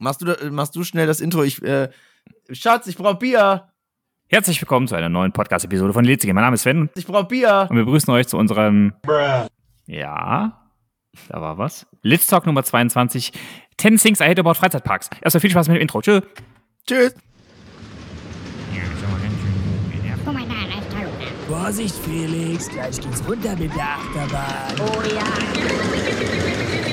Machst du, da- machst du schnell das Intro? Ich, äh, Schatz, ich brauch Bier. Herzlich willkommen zu einer neuen Podcast-Episode von Litzige. Mein Name ist Sven Ich brauch Bier. und wir begrüßen euch zu unserem. Ja, da war was. Litz Talk Nummer 22. 10 Things I Hate About Freizeitparks. Erstmal viel Spaß mit dem Intro. Tschö. Tschüss. Oh. Vorsicht, Felix, gleich geht's runter mit der Achterbahn. Oh ja.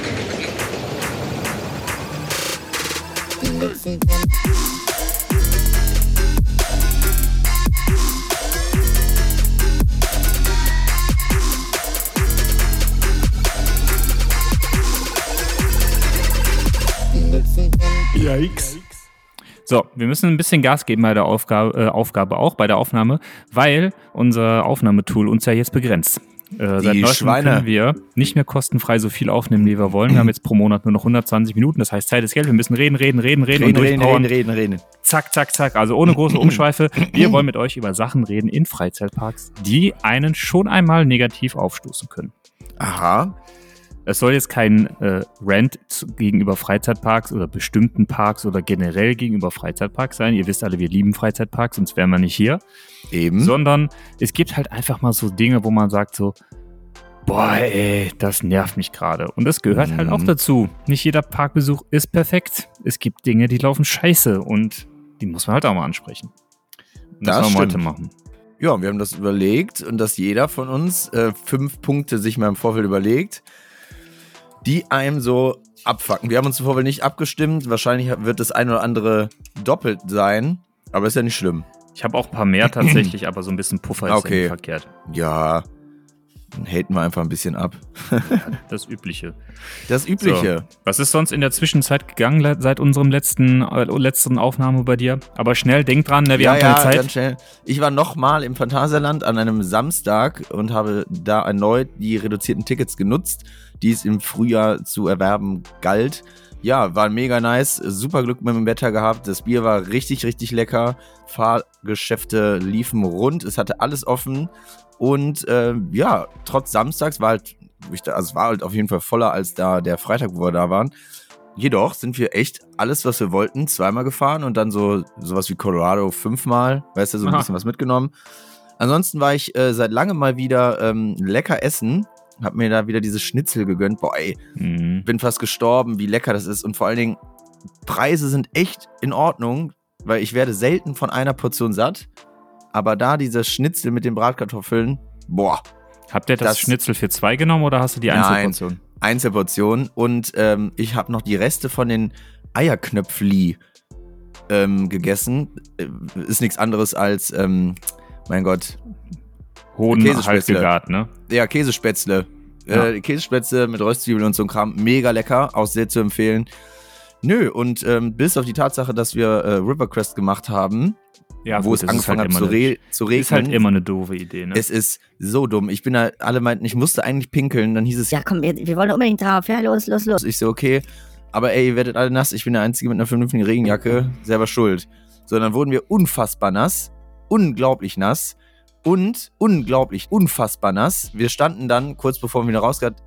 So, wir müssen ein bisschen Gas geben bei der Aufgabe, äh, Aufgabe auch, bei der Aufnahme, weil unser Aufnahmetool uns ja jetzt begrenzt. Äh, seit neuestem Schweine. können wir nicht mehr kostenfrei so viel aufnehmen, wie wir wollen. Wir haben jetzt pro Monat nur noch 120 Minuten. Das heißt, Zeit ist Geld. Wir müssen reden, reden, reden, reden, Reden, und reden, reden, reden, reden. Zack, zack, zack. Also ohne große Umschweife. Wir wollen mit euch über Sachen reden in Freizeitparks, die einen schon einmal negativ aufstoßen können. Aha. Es soll jetzt kein äh, Rant gegenüber Freizeitparks oder bestimmten Parks oder generell gegenüber Freizeitparks sein. Ihr wisst alle, wir lieben Freizeitparks, sonst wären wir nicht hier. Eben. Sondern es gibt halt einfach mal so Dinge, wo man sagt so, boah, ey, das nervt mich gerade. Und das gehört halt Mhm. auch dazu. Nicht jeder Parkbesuch ist perfekt. Es gibt Dinge, die laufen scheiße und die muss man halt auch mal ansprechen. Und Das das wollen wir heute machen. Ja, wir haben das überlegt und dass jeder von uns äh, fünf Punkte sich mal im Vorfeld überlegt, die einem so abfacken. Wir haben uns Vorfeld nicht abgestimmt. Wahrscheinlich wird das ein oder andere doppelt sein, aber ist ja nicht schlimm. Ich habe auch ein paar mehr tatsächlich, aber so ein bisschen Puffer ist ja Okay. verkehrt. Ja, dann haten wir einfach ein bisschen ab. Das Übliche. Das Übliche. So. Was ist sonst in der Zwischenzeit gegangen seit unserem letzten, äh, letzten Aufnahme bei dir? Aber schnell, denk dran, ne, wir ja, haben keine ja, Zeit. ganz schnell. Ich war nochmal im Phantasialand an einem Samstag und habe da erneut die reduzierten Tickets genutzt, die es im Frühjahr zu erwerben galt. Ja, war mega nice, super Glück mit dem Wetter gehabt, das Bier war richtig, richtig lecker, Fahrgeschäfte liefen rund, es hatte alles offen und äh, ja, trotz Samstags war halt, also es war halt auf jeden Fall voller als da der Freitag, wo wir da waren. Jedoch sind wir echt alles, was wir wollten, zweimal gefahren und dann so sowas wie Colorado fünfmal, weißt du, so ein Aha. bisschen was mitgenommen. Ansonsten war ich äh, seit langem mal wieder ähm, lecker essen, hab mir da wieder diese Schnitzel gegönnt. Boah, ey, Mhm. bin fast gestorben, wie lecker das ist und vor allen Dingen Preise sind echt in Ordnung, weil ich werde selten von einer Portion satt, aber da diese Schnitzel mit den Bratkartoffeln, boah, Habt ihr das, Das- Schnitzel für zwei genommen oder hast du die Nein. Einzelportion? Einzelportion und ähm, ich habe noch die Reste von den Eierknöpfli ähm, gegessen. Äh, Ist nichts anderes als, ähm, mein Gott, Halt Käsespätzle. gegart, ne? ja, Käsespätzle. Ja. Äh, Käsespätzle mit Röstzwiebeln und so ein Kram. Mega lecker, auch sehr zu empfehlen. Nö, und ähm, bis auf die Tatsache, dass wir äh, Rivercrest gemacht haben, Ja, wo gut, es angefangen halt hat zu, re zu regnen. ist halt immer eine doofe Idee, ne? es ist so dumm. Ich bin da, alle meinten, ich musste eigentlich pinkeln. Dann hieß es, Ja, komm, wir, wir wollen unbedingt drauf. Ja, los, los, los. Ich so, okay, aber ey, ihr werdet alle nass. Ich bin der Einzige mit einer vernünftigen Regenjacke. Selber schuld. So, dann wurden wir unfassbar nass. Unglaublich nass. Und unglaublich, unfassbar nass. Wir standen dann, kurz bevor wir wieder rausgegangen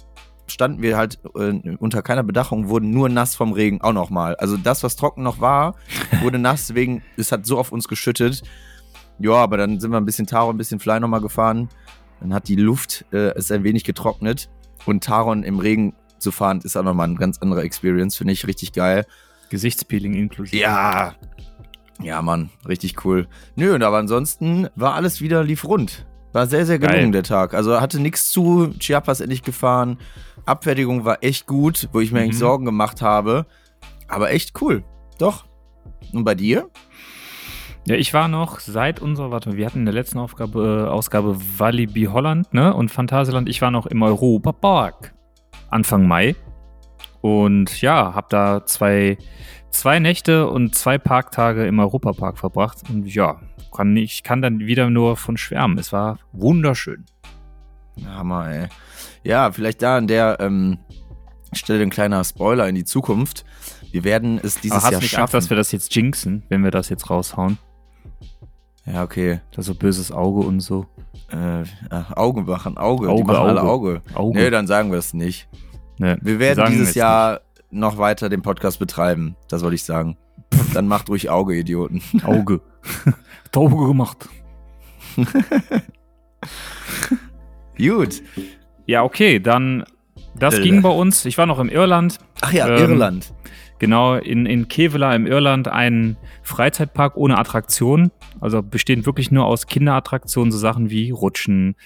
standen wir halt äh, unter keiner Bedachung, wurden nur nass vom Regen auch nochmal. Also das, was trocken noch war, wurde nass, wegen, es hat so auf uns geschüttet. Ja, aber dann sind wir ein bisschen Taro, ein bisschen Fly nochmal gefahren. Dann hat die Luft äh, es ein wenig getrocknet. Und Taron im Regen zu fahren, ist auch nochmal eine ganz andere Experience, finde ich richtig geil. Gesichtspeeling inklusive. Ja. Ja, Mann, richtig cool. Nö, aber ansonsten war alles wieder, lief rund. War sehr, sehr gelungen Geil. der Tag. Also hatte nichts zu, Chiapas endlich gefahren. Abfertigung war echt gut, wo ich mir eigentlich Mhm. Sorgen gemacht habe. Aber echt cool. Doch. Und bei dir? Ja, ich war noch seit unserer, warte mal, wir hatten in der letzten Aufgabe, äh, Ausgabe Walibi Holland, ne? Und Phantasialand, ich war noch im Europapark. Anfang Mai. Und ja, hab da zwei, zwei Nächte und zwei Parktage im Europapark verbracht. Und ja, kann, ich kann dann wieder nur von schwärmen. Es war wunderschön. Hammer, ey. Ja, vielleicht da an der ähm, Stelle ein kleiner Spoiler in die Zukunft. Wir werden es dieses Aber hast Jahr nicht schaffen. Angst, dass wir das jetzt jinxen, wenn wir das jetzt raushauen? ja, okay. Das so böses Auge und so. Äh, äh, Auge machen, Auge. Die Auge, machen alle Auge. Auge. Auge. Nee, dann sagen wir es nicht. Ne, Wir werden sagen dieses Jahr noch weiter den Podcast betreiben. Das wollte ich sagen. Dann macht ruhig Auge, Idioten. Auge. Auge gemacht. Gut. Ja, okay, dann, das Äh. ging bei uns. Ich war noch im Irland. Ach ja, Ähm, Irland. Genau, in, in Kevela im Irland ein Freizeitpark ohne Attraktionen. Also bestehend wirklich nur aus Kinderattraktionen, so Sachen wie Rutschen,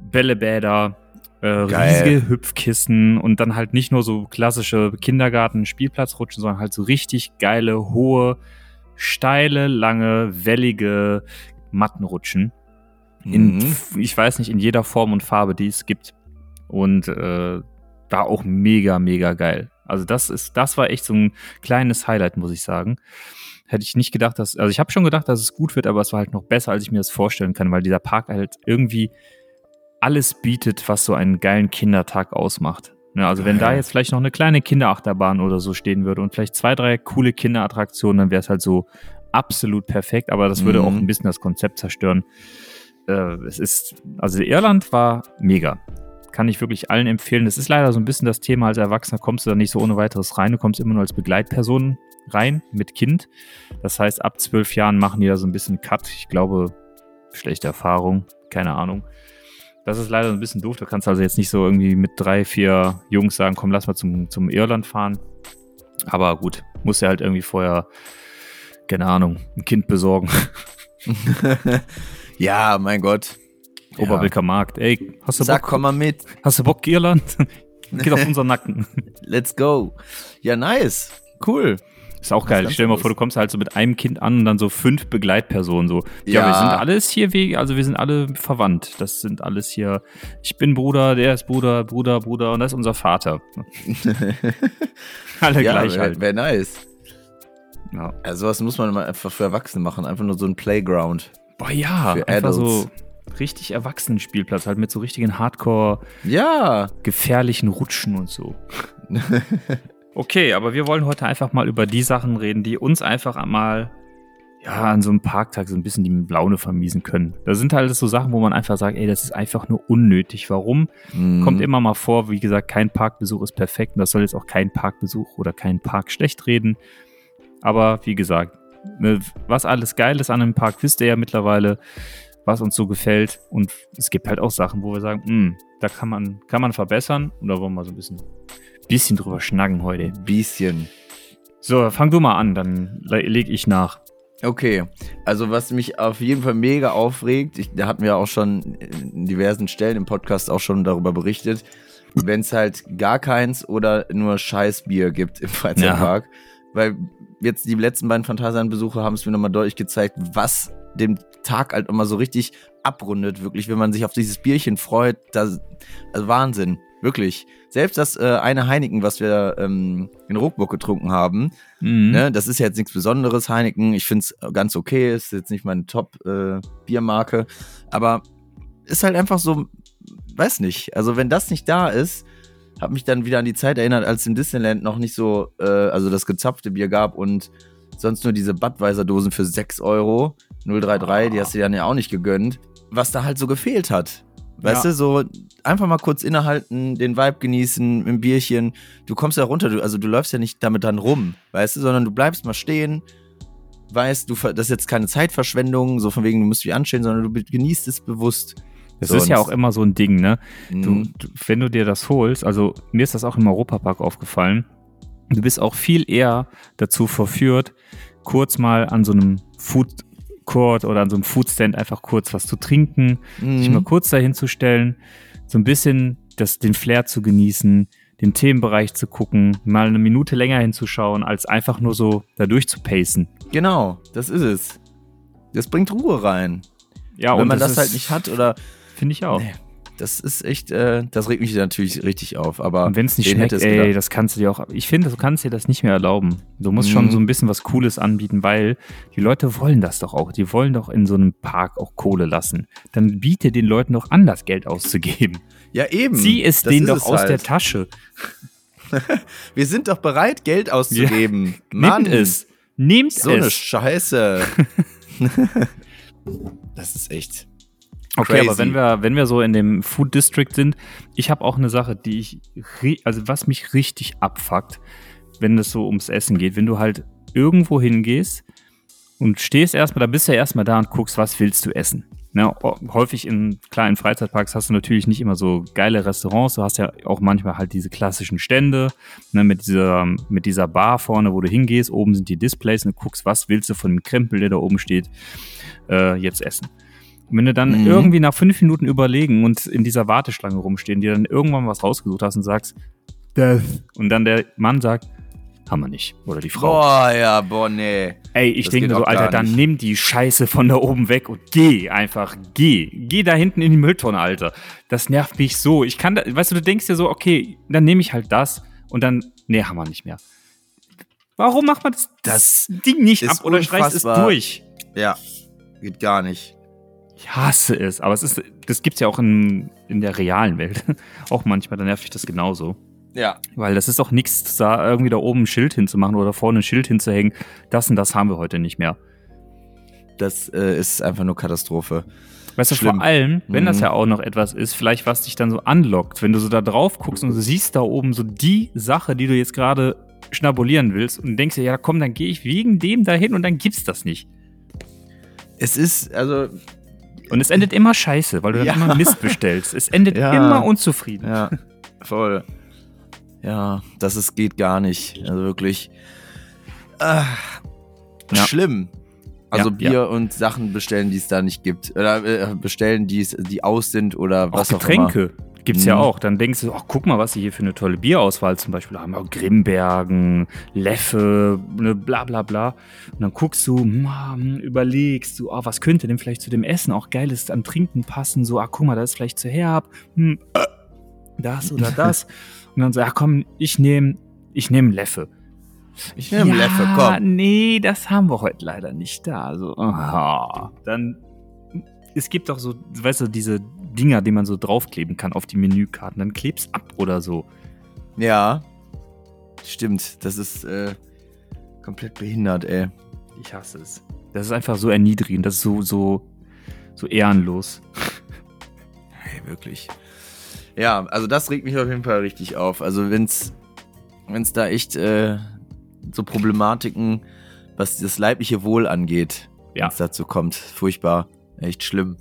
Bällebäder, äh, riesige Hüpfkissen und dann halt nicht nur so klassische Kindergarten-Spielplatzrutschen, sondern halt so richtig geile, hohe, steile, lange, wellige Mattenrutschen. In, Mhm. ich weiß nicht, in jeder Form und Farbe, die es gibt. Und äh, da auch mega, mega geil. Also das ist, das war echt so ein kleines Highlight, muss ich sagen. Hätte ich nicht gedacht, dass, also ich habe schon gedacht, dass es gut wird, aber es war halt noch besser, als ich mir das vorstellen kann, weil dieser Park halt irgendwie alles bietet, was so einen geilen Kindertag ausmacht. Ja, also wenn da jetzt vielleicht noch eine kleine Kinderachterbahn oder so stehen würde und vielleicht zwei, drei coole Kinderattraktionen, dann wäre es halt so absolut perfekt, aber das würde Mhm. auch ein bisschen das Konzept zerstören. Äh, es ist, also Irland war mega. Kann ich wirklich allen empfehlen. Das ist leider so ein bisschen das Thema, als Erwachsener kommst du da nicht so ohne weiteres rein. Du kommst immer nur als Begleitperson rein mit Kind. Das heißt, ab zwölf Jahren machen die da so ein bisschen Cut. Ich glaube, schlechte Erfahrung, keine Ahnung. Das ist leider so ein bisschen doof. Du kannst also jetzt nicht so irgendwie mit drei, vier Jungs sagen, komm, lass mal zum, zum Irland fahren. Aber gut, muss ja halt irgendwie vorher, keine Ahnung, ein Kind besorgen. ja, mein Gott. Ja. Oberwilker Markt. Ey, hast du Sag, Bock? komm mal mit. Hast du Bock, Irland? Geht auf unseren Nacken. Let's go. Ja, nice. Cool. Ist auch Was geil. ganz Stell dir mal vor, du kommst halt so mit einem Kind an und dann so fünf Begleitpersonen so. Ja, Ja. wir sind alles hier wie, also wir sind alle verwandt. Das sind alles hier. Ich bin Bruder, der ist Bruder, Bruder, Bruder und das ist unser Vater. Alle ja, gleich wäre halt. wär nice. Ja. Also sowas muss man mal einfach für Erwachsene machen. Einfach nur so ein Playground. Boah, ja, Für einfach so richtig Erwachsenenspielplatz, halt mit so richtigen Hardcore Ja. gefährlichen Rutschen und so. Okay, aber wir wollen heute einfach mal über die Sachen reden, die uns einfach einmal ja, an so einem Parktag so ein bisschen die Laune vermiesen können. Da sind halt so Sachen, wo man einfach sagt, ey, das ist einfach nur unnötig. Warum? Mhm. Kommt immer mal vor, wie gesagt, kein Parkbesuch ist perfekt und das soll jetzt auch kein Parkbesuch oder kein Park schlecht reden. Aber wie gesagt, ne, was alles geil ist an einem Park, wisst ihr ja mittlerweile, was uns so gefällt. Und es gibt halt auch Sachen, wo wir sagen, hm, da kann man, kann man verbessern. Und da wollen wir so ein bisschen, bisschen drüber schnacken heute. Bisschen. So, fang du mal an, dann le leg ich nach. Okay, also was mich auf jeden Fall mega aufregt, ich, da hatten wir auch schon in diversen Stellen im Podcast auch schon darüber berichtet, wenn es halt gar keins oder nur Scheißbier gibt im Freizeitpark. Weil jetzt die letzten beiden Phantasialand-Besuche haben es mir nochmal deutlich gezeigt, was den Tag halt immer so richtig abrundet, wirklich, wenn man sich auf dieses Bierchen freut. Das, also Wahnsinn, wirklich. Selbst das äh, eine Heineken, was wir ähm, in Ruckburg getrunken haben, Mhm. Ne, das ist ja jetzt nichts Besonderes, Heineken. Ich finde es ganz okay. Ist jetzt nicht meine Top-Biermarke. aber ist halt einfach so, weiß nicht. Also, wenn das nicht da ist, hat mich dann wieder an die Zeit erinnert, als im Disneyland noch nicht so, äh, also das gezapfte Bier gab und sonst nur diese Budweiser-Dosen für 6 Euro, 033, die hast du dir dann ja auch nicht gegönnt. Was da halt so gefehlt hat. Weißt Ja. du, so einfach mal kurz innehalten, den Vibe genießen, mit dem Bierchen. Du kommst ja runter, du, also du läufst ja nicht damit dann rum, weißt du, sondern du bleibst mal stehen, weißt, du, das ist jetzt keine Zeitverschwendung, so von wegen, du musst dich anstehen, sondern du genießt es bewusst. Das So, ist ja auch immer so ein Ding, ne? Du, Mhm. du, wenn du dir das holst, also mir ist das auch im Europapark aufgefallen, du bist auch viel eher dazu verführt, kurz mal an so einem Food Court oder an so einem Foodstand einfach kurz was zu trinken, sich mal Mhm. kurz dahin zu stellen, so ein bisschen das, den Flair zu genießen, den Themenbereich zu gucken, mal eine Minute länger hinzuschauen, als einfach nur so da durchzupacen. Genau, das ist es. Das bringt Ruhe rein. Ja, Wenn man das, ist- halt nicht hat oder Finde ich auch. Nee, das ist echt, äh, das regt mich natürlich richtig auf. Aber Und wenn es nicht schmeckt, ey, gedacht? das kannst du dir auch. Ich finde, du kannst dir das nicht mehr erlauben. Du musst Mhm. schon so ein bisschen was Cooles anbieten, weil die Leute wollen das doch auch. Die wollen doch in so einem Park auch Kohle lassen. Dann biete den Leuten doch an, das Geld auszugeben. ja eben. Zieh es das denen doch es aus halt. der Tasche. Wir sind doch bereit, Geld auszugeben. Mann, Nehmt es. Nehmt so eine es. Scheiße. das ist echt. Okay, crazy. aber wenn wir, wenn wir so in dem Food District sind, ich habe auch eine Sache, die ich, also was mich richtig abfuckt, wenn es so ums Essen geht, wenn du halt irgendwo hingehst und stehst erstmal, da bist du ja erstmal da und guckst, was willst du essen. Ne, häufig in kleinen Freizeitparks hast du natürlich nicht immer so geile Restaurants. Du hast ja auch manchmal halt diese klassischen Stände ne, mit, dieser, mit dieser Bar vorne, wo du hingehst. Oben sind die Displays und du guckst, was willst du von dem Krempel, der da oben steht, äh, jetzt essen. Und wenn du dann Mhm. irgendwie nach fünf Minuten überlegen und in dieser Warteschlange rumstehen, dir dann irgendwann was rausgesucht hast und sagst, das. Und dann der Mann sagt, haben wir nicht. Oder die Frau. Boah, ja, boah, nee. Ey, ich Das denke so, Alter, dann nicht. nimm die Scheiße von da oben weg und geh einfach, geh. Geh da hinten in die Mülltonne, Alter. Das nervt mich so. Ich kann da, weißt du, du denkst dir so, okay, dann nehme ich halt das und dann, nee, haben wir nicht mehr. Warum macht man das, das Ding nicht ab oder streicht es durch? Ja, geht gar nicht. Ich hasse es, aber es ist, das gibt's ja auch in, in der realen Welt. auch manchmal, dann nervt mich das genauso. Ja. Weil das ist auch nichts, da irgendwie da oben ein Schild hinzumachen oder vorne ein Schild hinzuhängen. Das und das haben wir heute nicht mehr. Das äh, ist einfach nur Katastrophe. Weißt du, Schlimm. vor allem, wenn Mhm. das ja auch noch etwas ist, vielleicht was dich dann so anlockt, wenn du so da drauf guckst und du siehst da oben so die Sache, die du jetzt gerade schnabulieren willst und denkst dir, ja komm, dann gehe ich wegen dem dahin und dann gibt's das nicht. Es ist, also, Und es endet immer scheiße, weil du dann Ja. immer Mist bestellst. Es endet Ja. immer unzufrieden. ja, voll. Ja, das ist, geht gar nicht. Also wirklich. Ah, Ja. Schlimm. Also Ja, Bier ja. und Sachen bestellen, die es da nicht gibt. Oder äh, bestellen, die, die aus sind oder Auch was auch Getränke gibt's ja Mhm. auch. Dann denkst du, ach, guck mal, was sie hier für eine tolle Bierauswahl zum Beispiel haben. Auch Grimbergen, Leffe, ne, bla bla bla. Und dann guckst du, hm, überlegst du, ah, was könnte denn vielleicht zu dem Essen auch Geiles an Trinken passen? So, ah, guck mal, das ist vielleicht zu herb. Hm, äh, das oder das. Und dann so, ja komm, ich nehme ich nehm Leffe. Ich nehme ja, Leffe, komm. Nee, das haben wir heute leider nicht da. Also, aha. Dann, es gibt doch so, weißt du, diese Dinger, die man so draufkleben kann auf die Menükarten. Dann kleb's ab oder so. Ja. Stimmt, das ist äh, komplett behindert, ey. Ich hasse es. Das ist einfach so erniedrigend. Das ist so, so, so ehrenlos. Hey, wirklich. Ja, also das regt mich auf jeden Fall richtig auf. Also wenn's, wenn's da echt äh, so Problematiken, was das leibliche Wohl angeht, Ja. wenn's dazu kommt, furchtbar, echt schlimm.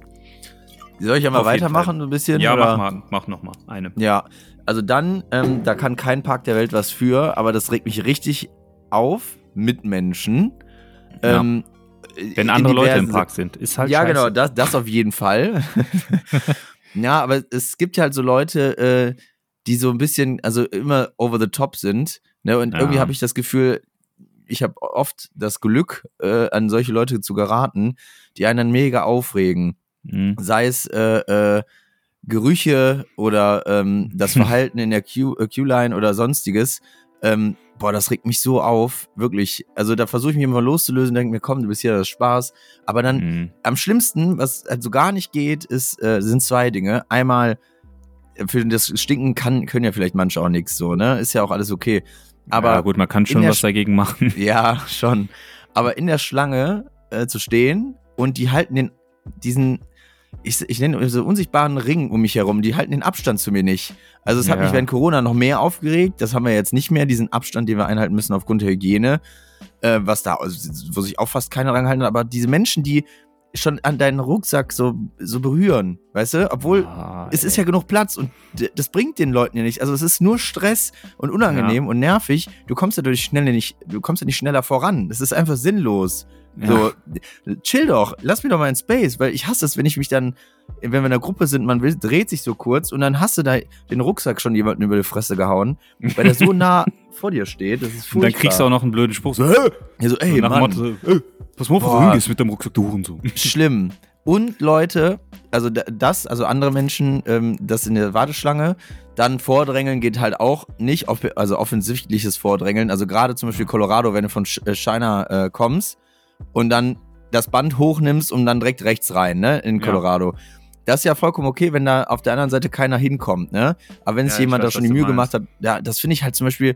Soll ich einmal Auf jeden weitermachen, so ein bisschen? Ja, oder? mach mal, mach noch mal eine. Ja, also dann, ähm, da kann kein Park der Welt was für, aber das regt mich richtig auf, Mitmenschen. Ja. Ähm, Wenn andere Leute im Park sind, ist halt ja, scheiße. genau, das, das auf jeden Fall. ja, aber es gibt ja halt so Leute, äh, die so ein bisschen, also immer over the top sind. Ne? Und Ja. irgendwie habe ich das Gefühl, ich habe oft das Glück, äh, an solche Leute zu geraten, die einen dann mega aufregen. Mhm. Sei es äh, äh, Gerüche oder ähm, das Verhalten in der äh, Q-Line oder sonstiges. Ähm, boah, das regt mich so auf, wirklich. Also da versuche ich mich immer loszulösen, denke mir, komm, du bist hier, das ist Spaß. Aber dann Mhm. am schlimmsten, was halt so gar nicht geht, ist, äh, sind zwei Dinge. Einmal, äh, für das Stinken kann, können ja vielleicht manche auch nichts so, ne? Ist ja auch alles okay. Aber ja, gut, man kann schon was dagegen machen. ja, schon. Aber in der Schlange äh, zu stehen und die halten den, diesen, ich, ich nenne so unsichtbaren Ring um mich herum, die halten den Abstand zu mir nicht. Also es hat Ja. mich während Corona noch mehr aufgeregt. Das haben wir jetzt nicht mehr, diesen Abstand, den wir einhalten müssen aufgrund der Hygiene. Äh, was da, also, wo sich auch fast keiner dran halten. Aber diese Menschen, die schon an deinen Rucksack so, so berühren, weißt du? Obwohl, Ah, es ist ja genug Platz und das bringt den Leuten ja nicht. Also es ist nur Stress und unangenehm und nervig. Du kommst ja dadurch schneller nicht, du kommst ja nicht schneller voran. Das ist einfach sinnlos. Ja. So, chill doch, lass mich doch mal in Space, weil ich hasse es, wenn ich mich dann, wenn wir in einer Gruppe sind, man will, dreht sich so kurz und dann hast du da den Rucksack schon jemanden über die Fresse gehauen, weil der so nah vor dir steht. Das ist Und furchtbar. dann kriegst du auch noch einen blöden Spruch. So, ja, so, ey, so nach dem Mann, Motto, so, ey, pass mal auf, wo hingehst mit deinem Rucksack, du Hurensohn. schlimm. Und Leute, also da- das, also andere Menschen, ähm, das in der Warteschlange, dann Vordrängeln geht halt auch nicht, also offensichtliches Vordrängeln. Also gerade zum Beispiel Colorado, wenn du von äh, China äh, kommst und dann das Band hochnimmst und dann direkt rechts rein, ne, in Ja. Colorado. Das ist ja vollkommen okay, wenn da auf der anderen Seite keiner hinkommt, ne? Aber wenn Ja, sich ich jemand da weiß, schon was die Mühe meinst. gemacht hat, ja, das finde ich halt zum Beispiel,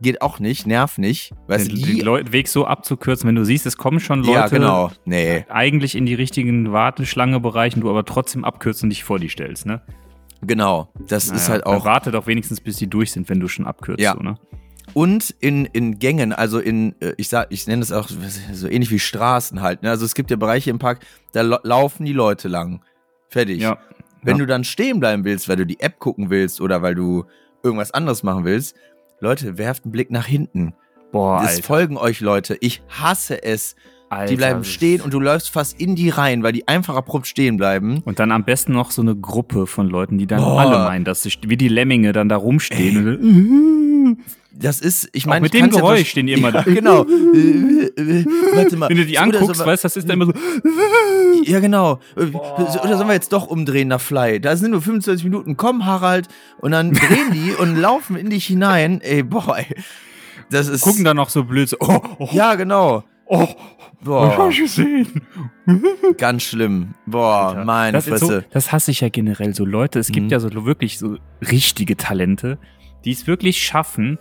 geht auch nicht, nerv nicht. Weißt du, den, die, den Leu- Weg so abzukürzen, wenn du siehst, es kommen schon Leute ja, genau. Nee, eigentlich in die richtigen Warteschlangebereichen, du aber trotzdem abkürzt und dich vor die stellst, ne? genau. Das ist Naja, halt dann auch Warte doch wenigstens, bis die durch sind, wenn du schon abkürzt, Ja. so, ne? Und in, in Gängen, also in, äh, ich sag, ich nenne es auch so ähnlich wie Straßen halt. Ne? Also es gibt ja Bereiche im Park, da laufen die Leute lang. Fertig. Ja. Wenn ja. du dann stehen bleiben willst, weil du die App gucken willst oder weil du irgendwas anderes machen willst, Leute, werft einen Blick nach hinten. Boah, Es Alter, folgen euch Leute. Ich hasse es. Alter, die bleiben das- stehen und du läufst fast in die rein, weil die einfach abrupt stehen bleiben. Und dann am besten noch so eine Gruppe von Leuten, die dann Boah. alle meinen, dass sie wie die Lemminge dann da rumstehen. Ey. Und, Das ist, ich meine, mit ich dem Geräusch stehen die immer ja, da. Genau. Warte mal. wenn du die Oder anguckst, so- weißt du, das ist dann immer so. Ja, genau. Äh, Oder sollen wir jetzt doch umdrehen nach Fly? Da sind nur 25 Minuten. Komm, Harald. Und dann drehen die und laufen in dich hinein. Ey, boah, ey. Das ist. Gucken dann noch so blöd so. Oh, oh, Ja, genau. oh, Boah, hab ich gesehen. ganz schlimm. Boah, Alter. meine das, ist so, Fresse. das hasse ich ja generell so Leute. Es gibt Mhm. ja so wirklich so richtige Talente, die es wirklich schaffen,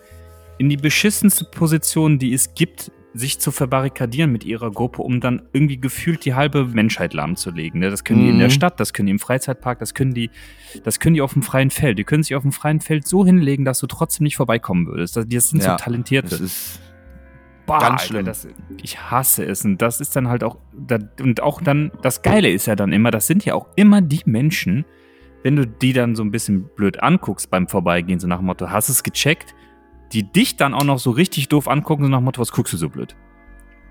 in die beschissenste Position, die es gibt, sich zu verbarrikadieren mit ihrer Gruppe, um dann irgendwie gefühlt die halbe Menschheit lahmzulegen. ne? Das können die in der Mhm. Stadt, das können die im Freizeitpark, das können die, das können die auf dem freien Feld. Die können sich auf dem freien Feld so hinlegen, dass du trotzdem nicht vorbeikommen würdest. Das, das sind Ja, so Talentierte. Das ist. Boah, Ganz Alter, schlimm. Das, ich hasse es. Und das ist dann halt auch, und auch dann, das Geile ist ja dann immer, das sind ja auch immer die Menschen, wenn du die dann so ein bisschen blöd anguckst beim Vorbeigehen, so nach dem Motto, hast es gecheckt, die dich dann auch noch so richtig doof angucken, so nach dem Motto, was guckst du so blöd?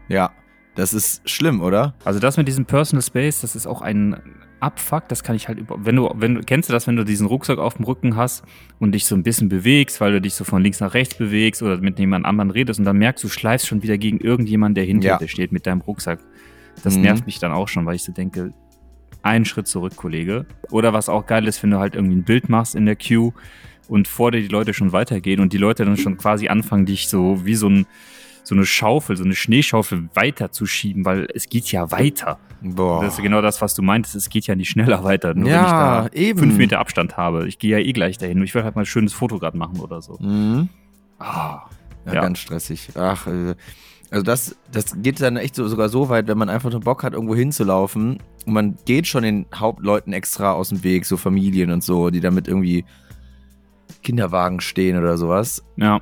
Ja, das ist schlimm, oder? Also das mit diesem Personal Space, das ist auch ein Abfuck, das kann ich halt über, wenn du, wenn du, kennst du das, wenn du diesen Rucksack auf dem Rücken hast und dich so ein bisschen bewegst, weil du dich so von links nach rechts bewegst oder mit jemand anderem redest und dann merkst du, schleifst schon wieder gegen irgendjemanden, der hinter Ja. dir steht mit deinem Rucksack. Das Mhm. nervt mich dann auch schon, weil ich so denke, einen Schritt zurück, Kollege. Oder was auch geil ist, wenn du halt irgendwie ein Bild machst in der Queue und vor dir die Leute schon weitergehen und die Leute dann schon quasi anfangen, dich so wie so ein so eine Schaufel, so eine Schneeschaufel weiterzuschieben, weil es geht ja weiter. Boah. Das ist genau das, was du meintest. Es geht ja nicht schneller weiter, nur Ja, wenn ich da eben. fünf Meter Abstand habe. Ich gehe ja eh gleich dahin. Ich will halt mal ein schönes Foto gerade machen oder so. Mhm. Ah, Ja, Ja. ganz stressig. Ach, äh, also das, das geht dann echt so, sogar so weit, wenn man einfach nur Bock hat, irgendwo hinzulaufen und man geht schon den Hauptleuten extra aus dem Weg, so Familien und so, die damit irgendwie Kinderwagen stehen oder sowas. ja.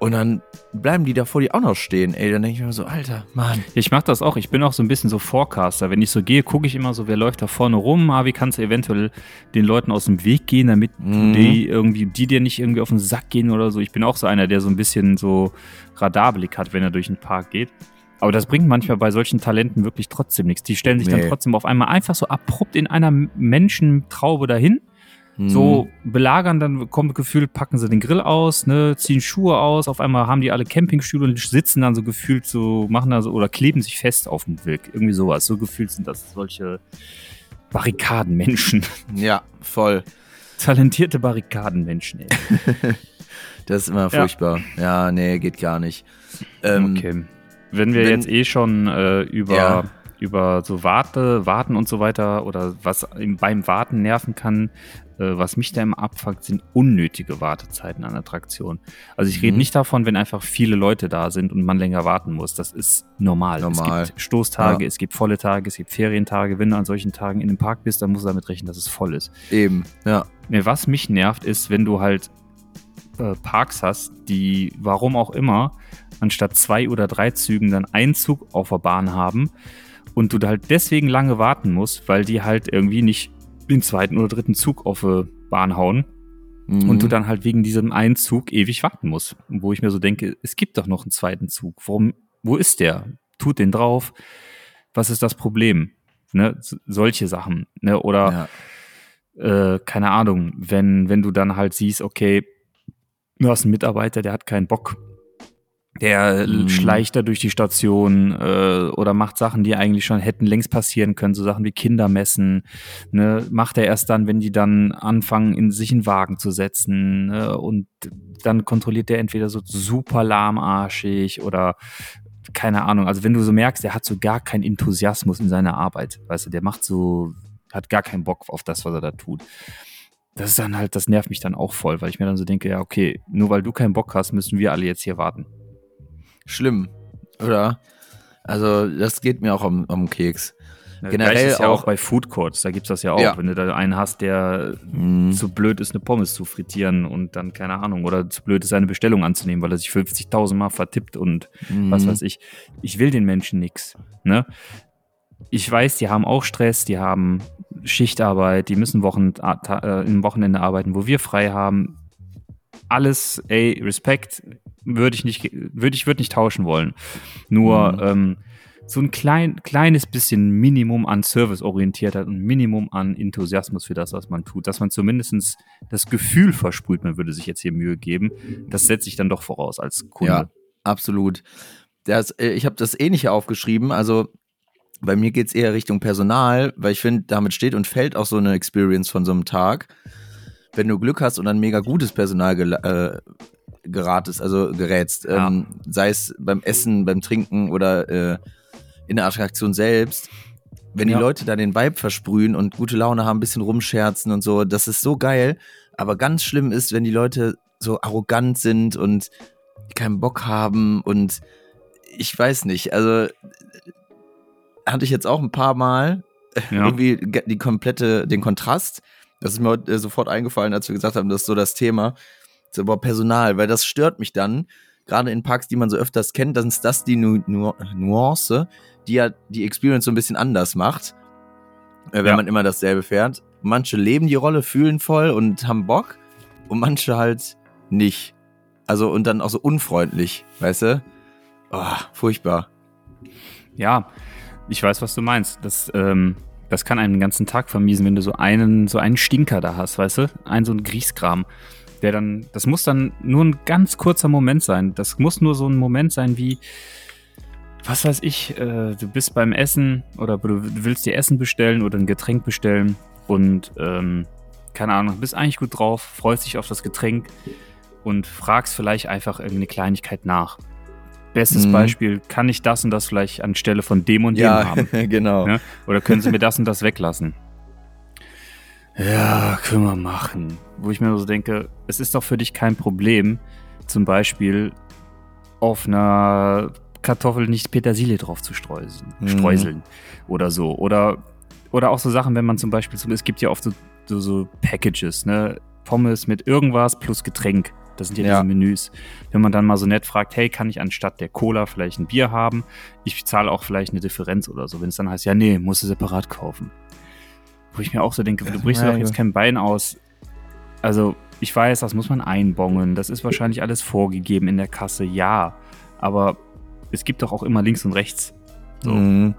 Und dann bleiben die da vor dir auch noch stehen. Ey, dann denke ich mir so, Alter, Mann. Ich mache das auch. Ich bin auch so ein bisschen so Forecaster. Wenn ich so gehe, gucke ich immer so, wer läuft da vorne rum. Ah, wie kannst du eventuell den Leuten aus dem Weg gehen, damit Mhm. die irgendwie, die dir nicht irgendwie auf den Sack gehen oder so. Ich bin auch so einer, der so ein bisschen so Radarblick hat, wenn er durch den Park geht. Aber das bringt manchmal bei solchen Talenten wirklich trotzdem nichts. Die stellen sich Nee. dann trotzdem auf einmal einfach so abrupt in einer Menschentraube dahin. Mhm. So belagern, dann kommt gefühlt, packen sie den Grill aus, ne, ziehen Schuhe aus, auf einmal haben die alle Campingstühle und sitzen dann so gefühlt so, machen da so oder kleben sich fest auf dem Weg. Irgendwie sowas. So gefühlt sind das solche Barrikadenmenschen. Ja, voll. Talentierte Barrikadenmenschen, ey. Das ist immer furchtbar. Ja, nee, geht gar nicht. Ähm, okay. Wenn wir wenn- jetzt eh schon äh, über, Ja. Über so Warte, Warten und so weiter oder was im- beim Warten nerven kann, äh, was mich da immer abfuckt, sind unnötige Wartezeiten an Attraktionen. Also ich rede Mhm. nicht davon, wenn einfach viele Leute da sind und man länger warten muss. Das ist normal. Normal. Es gibt Stoßtage, Ja. es gibt volle Tage, es gibt Ferientage. Wenn du an solchen Tagen in dem Park bist, dann musst du damit rechnen, dass es voll ist. Eben, ja. Was mich nervt, ist, wenn du halt äh, Parks hast, die, warum auch immer, anstatt zwei oder drei Zügen dann einen Zug auf der Bahn haben und du halt deswegen lange warten musst, weil die halt irgendwie nicht den zweiten oder dritten Zug auf die Bahn hauen Mhm. und du dann halt wegen diesem einen Zug ewig warten musst. Wo ich mir so denke, es gibt doch noch einen zweiten Zug. Warum, wo ist der? Tut den drauf. Was ist das Problem? Ne? Solche Sachen. Ne? Oder ja. äh, keine Ahnung, wenn, wenn du dann halt siehst, okay, du hast einen Mitarbeiter, der hat keinen Bock. Der Mhm. schleicht da durch die Station äh, oder macht Sachen, die eigentlich schon hätten längst passieren können, so Sachen wie Kindermessen. Ne? Macht er erst dann, wenn die dann anfangen, in sich einen Wagen zu setzen. Ne? Und dann kontrolliert der entweder so super lahmarschig oder keine Ahnung. Also wenn du so merkst, der hat so gar keinen Enthusiasmus in seiner Arbeit. Weißt du, der macht so, hat gar keinen Bock auf das, was er da tut. Das ist dann halt, das nervt mich dann auch voll, weil ich mir dann so denke, ja, okay, nur weil du keinen Bock hast, müssen wir alle jetzt hier warten. Schlimm, oder? Also, das geht mir auch am, am Keks. Generell ist ja auch, auch- bei Food Courts, da gibt es das ja auch. Ja. Wenn du da einen hast, der Mhm. zu blöd ist, eine Pommes zu frittieren und dann, keine Ahnung, oder zu blöd ist, eine Bestellung anzunehmen, weil er sich 50.000 Mal vertippt und was Mhm. weiß ich. Ich will den Menschen nix. Ne? Ich weiß, die haben auch Stress, die haben Schichtarbeit, die müssen Wochen, äh, im Wochenende arbeiten, wo wir frei haben. Alles, ey, Respekt, würde ich nicht, würde ich, würde nicht tauschen wollen. Nur Mhm. ähm, so ein klein, kleines bisschen Minimum an Serviceorientiertheit und Minimum an Enthusiasmus für das, was man tut, dass man zumindest das Gefühl versprüht, man würde sich jetzt hier Mühe geben, das setze ich dann doch voraus als Kunde. Ja, absolut. Das, äh, ich habe das ähnliche aufgeschrieben. Also bei mir geht es eher Richtung Personal, weil ich finde, damit steht und fällt auch so eine Experience von so einem Tag. Wenn du Glück hast und dann mega gutes Personal äh, geratest, also gerätst, Ja. ähm, sei es beim Essen, beim Trinken oder äh, in der Attraktion selbst, wenn die Ja. Leute dann den Vibe versprühen und gute Laune haben, ein bisschen rumscherzen und so, das ist so geil. Aber ganz schlimm ist, wenn die Leute so arrogant sind und keinen Bock haben und ich weiß nicht, also hatte ich jetzt auch ein paar Mal Ja. irgendwie ge- die komplette, den Kontrast. Das ist mir heute äh, sofort eingefallen, als wir gesagt haben, das ist so das Thema. So, aber Personal, weil das stört mich dann. Gerade in Parks, die man so öfters kennt, dann ist das die Nu Nu Nuance, die ja die Experience so ein bisschen anders macht, äh, wenn Ja. man immer dasselbe fährt. Manche leben die Rolle, fühlen voll und haben Bock und manche halt nicht. Also und dann auch so unfreundlich, weißt du? Oh, furchtbar. Ja, ich weiß, was du meinst. Das, ähm, das kann einen den ganzen Tag vermiesen, wenn du so einen, so einen Stinker da hast, weißt du? Einen so einen Grieskram. Der dann, das muss dann nur ein ganz kurzer Moment sein. Das muss nur so ein Moment sein wie, was weiß ich, äh, du bist beim Essen oder du willst dir Essen bestellen oder ein Getränk bestellen und ähm, keine Ahnung, bist eigentlich gut drauf, freust dich auf das Getränk und fragst vielleicht einfach irgendeine Kleinigkeit nach. Bestes Mhm. Beispiel, kann ich das und das vielleicht anstelle von dem und dem Ja, haben? genau. Ja? Oder können Sie mir das und das weglassen? Ja, können wir machen. Wo ich mir nur so denke, es ist doch für dich kein Problem, zum Beispiel auf einer Kartoffel nicht Petersilie drauf zu streuseln, Mhm. streuseln oder so. Oder, oder auch so Sachen, wenn man zum Beispiel, es gibt ja oft so, so, so Packages, ne? Pommes mit irgendwas plus Getränk. Das sind ja, Ja. diese Menüs. Wenn man dann mal so nett fragt, hey, kann ich anstatt der Cola vielleicht ein Bier haben? Ich zahle auch vielleicht eine Differenz oder so. Wenn es dann heißt, ja, nee, musst du separat kaufen. Wo ich mir auch so denke, du brichst dir doch jetzt kein Bein aus. Also, ich weiß, das muss man einbongen. Das ist wahrscheinlich alles vorgegeben in der Kasse, ja. Aber es gibt doch auch immer links und rechts. So. Mhm.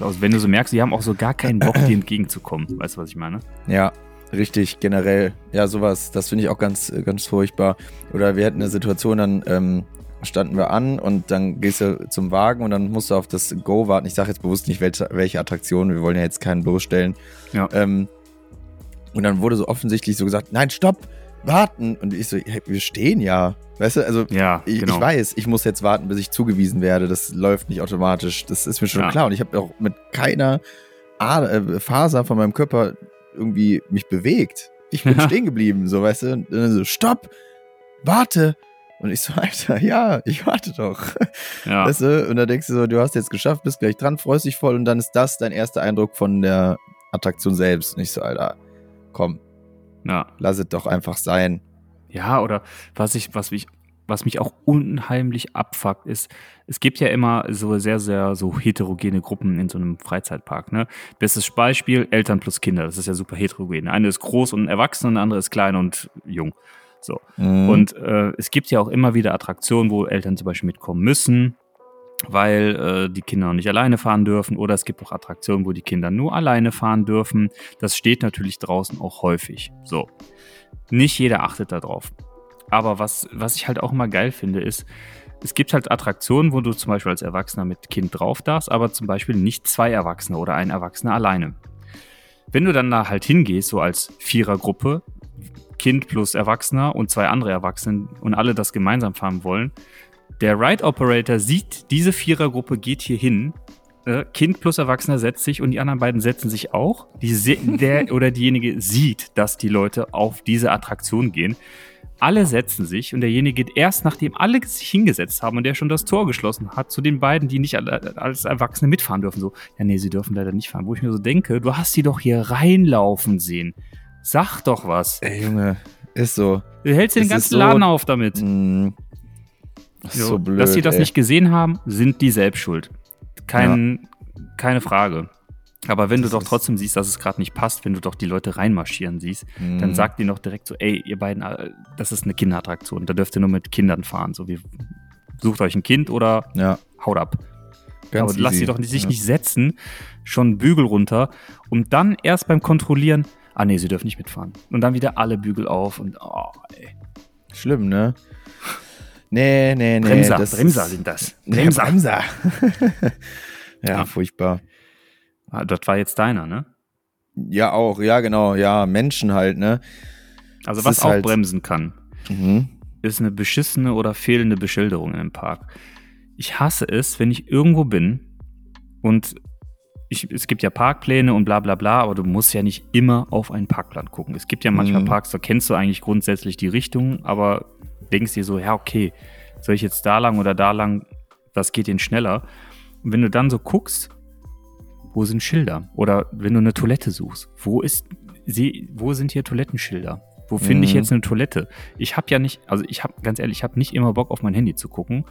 Also, wenn du so merkst, die haben auch so gar keinen Bock, dir entgegenzukommen. Weißt du, was ich meine? Ja, richtig, generell. Ja, sowas, das finde ich auch ganz, äh, ganz furchtbar. Oder wir hatten eine Situation, dann ähm, standen wir an und dann gehst du zum Wagen und dann musst du auf das Go warten. Ich sage jetzt bewusst nicht, welche, welche Attraktion, wir wollen ja jetzt keinen bloßstellen. Ja. Ähm, und dann wurde so offensichtlich so gesagt, nein, stopp, warten. Und ich so, hey, wir stehen ja. Weißt du, also Ja, ich, genau. ich weiß, ich muss jetzt warten, bis ich zugewiesen werde. Das läuft nicht automatisch. Das ist mir schon Ja. klar. Und ich habe auch mit keiner Ader, äh, Faser von meinem Körper irgendwie mich bewegt. Ich bin stehen geblieben, so, weißt du? Und dann so, stopp, warte. Und ich so, Alter, ja, ich warte doch. ja. Weißt du? Und dann denkst du so, du hast jetzt geschafft, bist gleich dran, freust dich voll und dann ist das dein erster Eindruck von der Attraktion selbst. Und ich so, Alter, komm, ja. lass es doch einfach sein. Ja, oder was ich, was mich, was mich auch unheimlich abfuckt, ist, es gibt ja immer so sehr, sehr so heterogene Gruppen in so einem Freizeitpark. Ne? Bestes Beispiel, Eltern plus Kinder. Das ist ja super heterogen. Eine ist groß und erwachsen und der andere ist klein und jung. So. Mhm. Und äh, es gibt ja auch immer wieder Attraktionen, wo Eltern zum Beispiel mitkommen müssen, weil äh, die Kinder noch nicht alleine fahren dürfen. Oder es gibt auch Attraktionen, wo die Kinder nur alleine fahren dürfen. Das steht natürlich draußen auch häufig. So. Nicht jeder achtet darauf. Aber was, was ich halt auch immer geil finde, ist, es gibt halt Attraktionen, wo du zum Beispiel als Erwachsener mit Kind drauf darfst, aber zum Beispiel nicht zwei Erwachsene oder ein Erwachsener alleine. Wenn du dann da halt hingehst, so als Vierergruppe, Kind plus Erwachsener und zwei andere Erwachsene und alle das gemeinsam fahren wollen, der Ride Operator sieht, diese Vierergruppe geht hier hin, äh, Kind plus Erwachsener setzt sich und die anderen beiden setzen sich auch. Die der oder diejenige sieht, dass die Leute auf diese Attraktion gehen Alle setzen sich und derjenige geht erst, nachdem alle sich hingesetzt haben und der schon das Tor geschlossen hat, zu den beiden, die nicht als Erwachsene mitfahren dürfen. So, ja, nee, sie dürfen leider nicht fahren. Wo ich mir so denke, du hast sie doch hier reinlaufen sehen. Sag doch was. Ey, Junge, ist so. Du hältst den Es ganzen so- Laden auf damit. Mm, das ist So, so blöd. dass sie das ey. nicht gesehen haben, sind die selbst schuld. Kein, Keine Frage. Aber wenn Das du doch trotzdem siehst, dass es gerade nicht passt, wenn du doch die Leute reinmarschieren siehst, Mm. dann sag denen doch direkt so, ey, ihr beiden, äh, das ist eine Kinderattraktion, da dürft ihr nur mit Kindern fahren. So wie sucht euch ein Kind oder Ja, haut ab. ganz Aber lass easy. sie doch nicht, sich ja. nicht setzen, schon Bügel runter und dann erst beim Kontrollieren, ah nee, sie dürfen nicht mitfahren. Und dann wieder alle Bügel auf und oh, ey. Schlimm, ne? Nee, nee, nee. Bremser, das Bremser sind das. Nee, Bremser. Bremser. ja, Ja. furchtbar. Ah, das war jetzt deiner, ne? Ja, auch, ja, genau, ja, Menschen halt, ne? Also Es was auch halt- bremsen kann, Mhm. ist eine beschissene oder fehlende Beschilderung im Park. Ich hasse es, wenn ich irgendwo bin und ich, es gibt ja Parkpläne und bla bla bla, aber du musst ja nicht immer auf einen Parkplan gucken. Es gibt ja manchmal Mhm. Parks, da kennst du eigentlich grundsätzlich die Richtung, aber denkst dir so, ja, okay, soll ich jetzt da lang oder da lang, was geht denn schneller? Und wenn du dann so guckst, wo sind Schilder? Oder wenn du eine Toilette suchst, wo ist, sie, wo sind hier Toilettenschilder? Wo finde ich Mhm. jetzt eine Toilette? Ich habe ja nicht, also ich habe ganz ehrlich, ich habe nicht immer Bock auf mein Handy zu gucken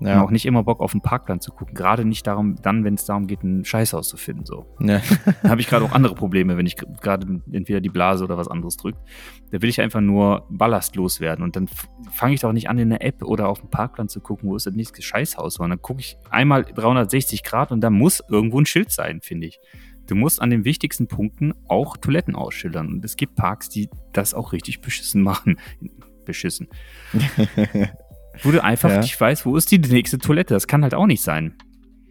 und Ja. auch nicht immer Bock auf den Parkplan zu gucken. Gerade nicht darum, dann, wenn es darum geht, ein Scheißhaus zu finden. So, ja. da habe ich gerade auch andere Probleme, wenn ich gerade entweder die Blase oder was anderes drückt. Da will ich einfach nur Ballast loswerden und dann fange ich doch nicht an, in der App oder auf dem Parkplan zu gucken, wo ist das nächste Scheißhaus, sondern dann gucke ich einmal 360 Grad und da muss irgendwo ein Schild sein, finde ich. Du musst an den wichtigsten Punkten auch Toiletten ausschildern. Und es gibt Parks, die das auch richtig beschissen machen. Beschissen. Wo du einfach Ja. nicht weißt, wo ist die nächste Toilette. Das kann halt auch nicht sein,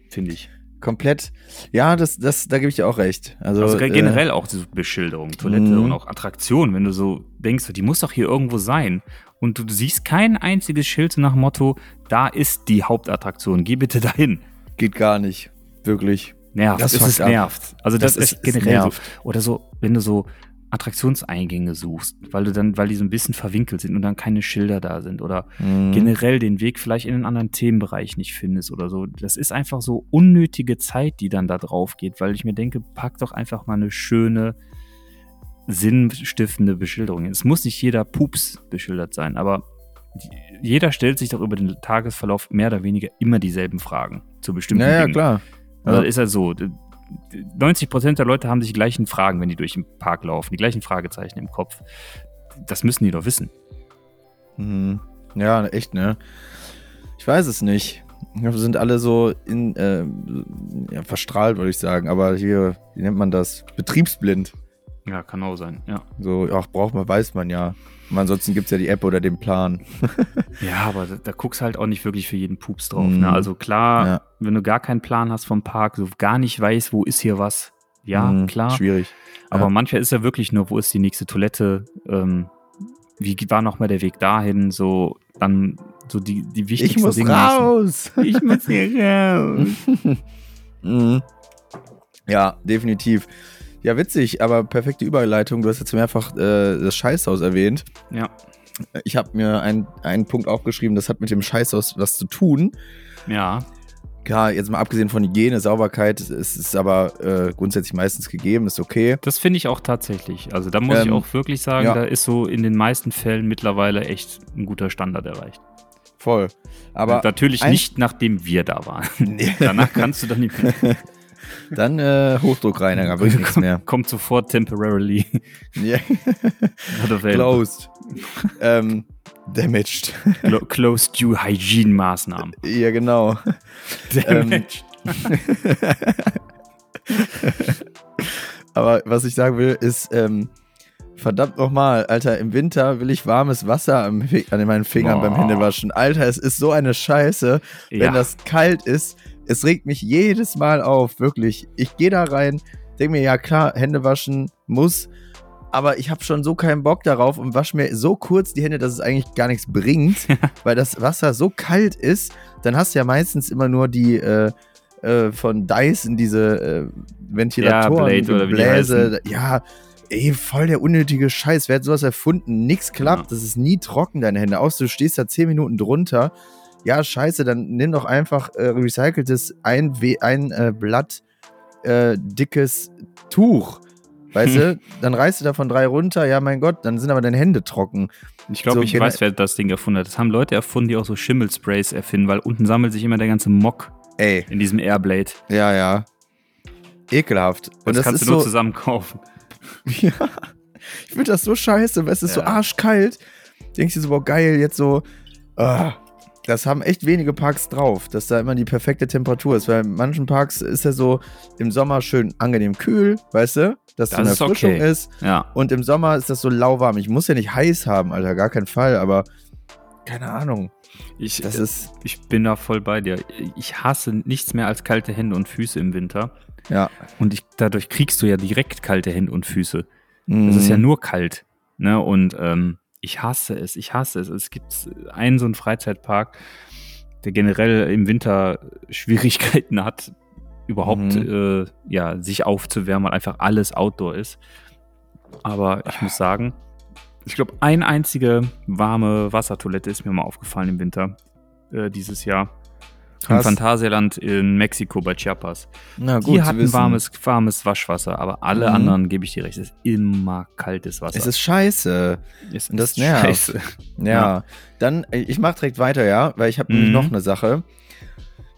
finde ich. Komplett. Ja, das, das, da gebe ich dir auch recht. Also, Also äh, generell auch diese Beschilderung, Toilette Mhm. und auch Attraktionen, wenn du so denkst, die muss doch hier irgendwo sein. Und du siehst kein einziges Schild nach Motto, da ist die Hauptattraktion, geh bitte dahin. geht gar nicht. Wirklich. Nervt, Das es ist ab. nervt. Also das, Das ist, generell nervt. so. Oder so, wenn du so Attraktionseingänge suchst, weil du dann, weil die so ein bisschen verwinkelt sind und dann keine Schilder da sind oder Mhm. generell den Weg vielleicht in einen anderen Themenbereich nicht findest oder so. Das ist einfach so unnötige Zeit, die dann da drauf geht, weil ich mir denke, pack doch einfach mal eine schöne, sinnstiftende Beschilderung. hin. Es muss nicht jeder Pups beschildert sein, aber jeder stellt sich doch über den Tagesverlauf mehr oder weniger immer dieselben Fragen zu bestimmten Ja, ja, Dingen. klar. Also Ja. ist ja so. d- d- 90% der Leute haben die gleichen Fragen, wenn die durch den Park laufen, die gleichen Fragezeichen im Kopf. Das müssen die doch wissen. Mhm. Ja, echt, ne? Ich weiß es nicht. Wir sind alle so in, äh, ja, verstrahlt, würde ich sagen. Aber hier, wie nennt man das? Betriebsblind. Ja, kann auch sein, ja. So, ach, braucht man, weiß man ja. Und ansonsten gibt es ja die App oder den Plan. Ja, aber da, da guckst halt auch nicht wirklich für jeden Pups drauf. Mhm. Ne? Also klar, Ja. wenn du gar keinen Plan hast vom Park, so gar nicht weißt, wo ist hier was. Ja, Mhm, klar. Schwierig. Aber ja. manchmal ist ja wirklich nur, wo ist die nächste Toilette? Ähm, wie war nochmal der Weg dahin? So, dann so die, die Ich wichtigsten muss Dinge. raus! Ich muss hier raus. Mhm. Ja, definitiv. Ja, witzig, aber perfekte Überleitung. Du hast jetzt mehrfach äh, das Scheißhaus erwähnt. Ja, Ich habe mir ein, einen Punkt aufgeschrieben, das hat mit dem Scheißhaus was zu tun. ja. Klar, jetzt mal abgesehen von Hygiene, Sauberkeit, es ist aber äh, grundsätzlich meistens gegeben, ist okay. Das finde ich auch tatsächlich. Also da muss ich Ähm, auch wirklich sagen, ja. da ist so in den meisten Fällen mittlerweile echt ein guter Standard erreicht. Voll. Aber Natürlich ein- nicht, nachdem wir da waren. Danach kannst du dann nicht mehr. dann äh, Hochdruckreiniger, bringt nichts mehr. Kommt sofort temporarily Ja. available. Closed. ähm, damaged. Clo- Closed due Hygiene Maßnahmen. ja, genau. Ähm, Damaged. Aber was ich sagen will, ist, ähm, verdammt nochmal, Alter, im Winter will ich warmes Wasser an meinen Fingern beim Boah. Händewaschen. Alter, es ist so eine Scheiße, ja. wenn das kalt ist. Es regt mich jedes Mal auf, wirklich. Ich gehe da rein, denke mir, ja klar, Hände waschen muss, aber ich habe schon so keinen Bock darauf und wasche mir so kurz die Hände, dass es eigentlich gar nichts bringt, weil das Wasser so kalt ist. Dann hast du ja meistens immer nur die äh, äh, von Dyson diese äh, Ventilatoren, Ja, Blade Gebläse. Ja, ey, voll der unnötige Scheiß. Wer hat sowas erfunden? Nix klappt. Das ist nie trocken, deine Hände. Außer du stehst da 10 Minuten drunter. Ja, scheiße, dann nimm doch einfach äh, recyceltes ein, We- ein äh, Blatt äh, dickes Tuch. Weißt du, dann reißt du davon drei runter, ja, mein Gott, dann sind aber deine Hände trocken. Ich glaube, So ich weiß, wer das Ding erfunden hat. Das haben Leute erfunden, die auch so Schimmelsprays erfinden, weil unten sammelt sich immer der ganze Mock Ey, in diesem Airblade. ja, ja. Ekelhaft. Und Das, kannst du nur so, zusammen kaufen. Ja. Ich finde das so scheiße, weil es ist so Ja. arschkalt. Denkst du so, boah, geil, jetzt so. Ah, das haben echt wenige Parks drauf, dass da immer die perfekte Temperatur ist. Weil in manchen Parks ist ja so im Sommer schön angenehm kühl, weißt du? Dass so Das eine ist Erfrischung okay. ist. Ja. Und im Sommer ist das so lauwarm. Ich muss ja nicht heiß haben, Alter, gar keinen Fall, aber keine Ahnung. Ich, Das ist, ich bin da voll bei dir. Ich hasse nichts mehr als kalte Hände und Füße im Winter. ja. Und ich, dadurch kriegst du ja direkt kalte Hände und Füße. Es Mhm. ist ja nur kalt. Ne? Und ähm, ich hasse es, ich hasse es. Es gibt einen so einen Freizeitpark, der generell im Winter Schwierigkeiten hat, überhaupt Mhm. äh, ja, sich aufzuwärmen, weil einfach alles Outdoor ist. Aber ich muss sagen, ich glaube, eine einzige warme Wassertoilette ist mir mal aufgefallen im Winter äh, dieses Jahr. Im Krass. Phantasialand in Mexiko bei Chiapas. Na gut, Die hatten warmes, warmes Waschwasser, aber alle Mhm. anderen, gebe ich dir recht, es ist immer kaltes Wasser. Es ist scheiße. Es das ist nervt. scheiße. Ja. Ja. Dann, ich mach direkt weiter, ja, weil ich habe nämlich Mhm. noch eine Sache,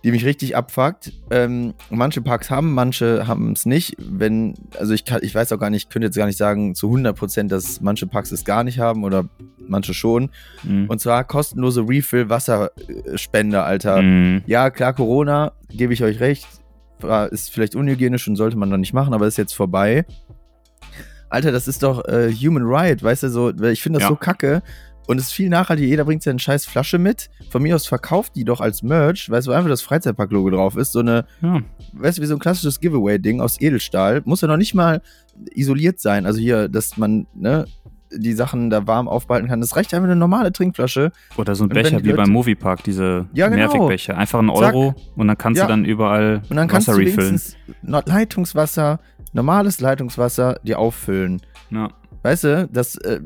die mich richtig abfuckt. Ähm, manche Parks haben, manche haben es nicht. Wenn, also ich kann, ich weiß auch gar nicht, ich könnte jetzt gar nicht sagen zu 100 Prozent, dass manche Parks es gar nicht haben oder manche schon. Mhm. Und zwar kostenlose Refill-Wasserspender, Alter. Mhm. Ja, klar, Corona, gebe ich euch recht, ist vielleicht unhygienisch und sollte man dann nicht machen, aber ist jetzt vorbei. Alter, das ist doch äh, Human Right, weißt du, so, ich finde das Ja. so kacke. Und es ist viel nachhaltiger, jeder bringt seine scheiß Flasche mit. Von mir aus verkauft die doch als Merch, weißt du, wo einfach das Freizeitpark-Logo drauf ist. So eine, Ja. weißt du, wie so ein klassisches Giveaway-Ding aus Edelstahl. Muss ja noch nicht mal isoliert sein. Also hier, dass man, ne, die Sachen da warm aufbehalten kann. Das reicht einfach eine normale Trinkflasche. Oder so ein Becher wie Leute- beim Moviepark, diese Ja, genau. Mehrwegbecher. Einfach ein Zack. Euro und dann kannst Ja. du dann überall Und dann kannst Wasser du refillen. Leitungswasser, normales Leitungswasser dir auffüllen. Ja. Weißt du, das, äh,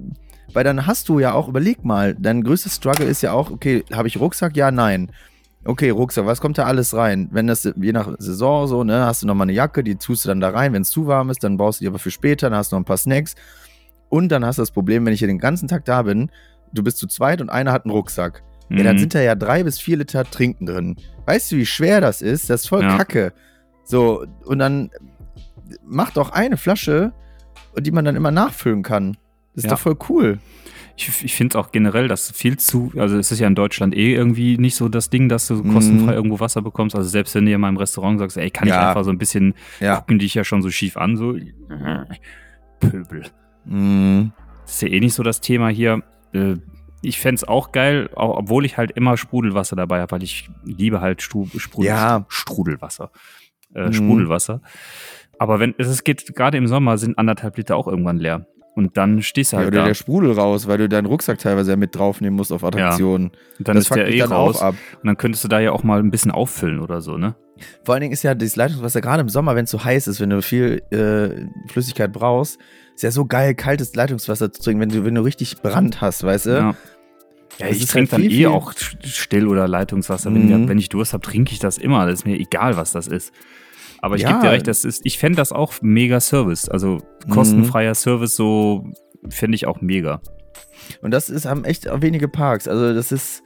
weil dann hast du ja auch, überleg mal, dein größtes Struggle ist ja auch, okay, habe ich Rucksack? Ja, nein. Okay, Rucksack, was kommt da alles rein? Wenn das, je nach Saison so, ne, hast du nochmal eine Jacke, die tust du dann da rein, wenn es zu warm ist, dann brauchst du die aber für später, dann hast du noch ein paar Snacks. Und dann hast du das Problem, wenn ich hier den ganzen Tag da bin, du bist zu zweit und einer hat einen Rucksack. Ja, dann Mhm. sind da ja drei bis vier Liter Trinken drin. Weißt du, wie schwer das ist? Das ist voll Ja. kacke. So, und dann mach doch eine Flasche, die man dann immer nachfüllen kann. Das ist Ja. doch voll cool. Ich, ich finde es auch generell, dass viel zu, also es ist ja in Deutschland eh irgendwie nicht so das Ding, dass du Mhm. kostenfrei irgendwo Wasser bekommst. Also selbst wenn du in meinem Restaurant sagst, ey, kann ich Ja. einfach so ein bisschen, Ja. gucken dich ja schon so schief an, so Pöbel. Das ist ja eh nicht so das Thema hier. Äh, Ich fände es auch geil, auch, obwohl ich halt immer Sprudelwasser dabei habe, weil ich liebe halt Stu Sprudel Ja. Strudelwasser. Äh, Mhm. Sprudelwasser. Aber wenn es geht, gerade im Sommer sind anderthalb Liter auch irgendwann leer. Und dann stehst du Ja, halt oder da. der Sprudel raus, weil du deinen Rucksack teilweise ja mit draufnehmen musst auf Attraktionen. Und dann das ist der eh dann raus. auch ab. Und dann könntest du da ja auch mal ein bisschen auffüllen oder so, ne? Vor allen Dingen ist ja dieses Leitungswasser, gerade im Sommer, wenn es so heiß ist, wenn du viel äh, Flüssigkeit brauchst, ist ja so geil, kaltes Leitungswasser zu trinken, wenn du, wenn du richtig Brand hast, weißt du? Ja. Ja, ich es ist trinke halt dann viel, eh viel- auch Still- oder Leitungswasser. Wenn, Mhm. wenn ich Durst habe, trinke ich das immer. Das ist mir egal, was das ist. Aber ich Ja. gebe dir recht, das ist, ich fände das auch mega Service. Also Mhm. kostenfreier Service, so fände ich auch mega. Und das ist, haben echt wenige Parks. Also das ist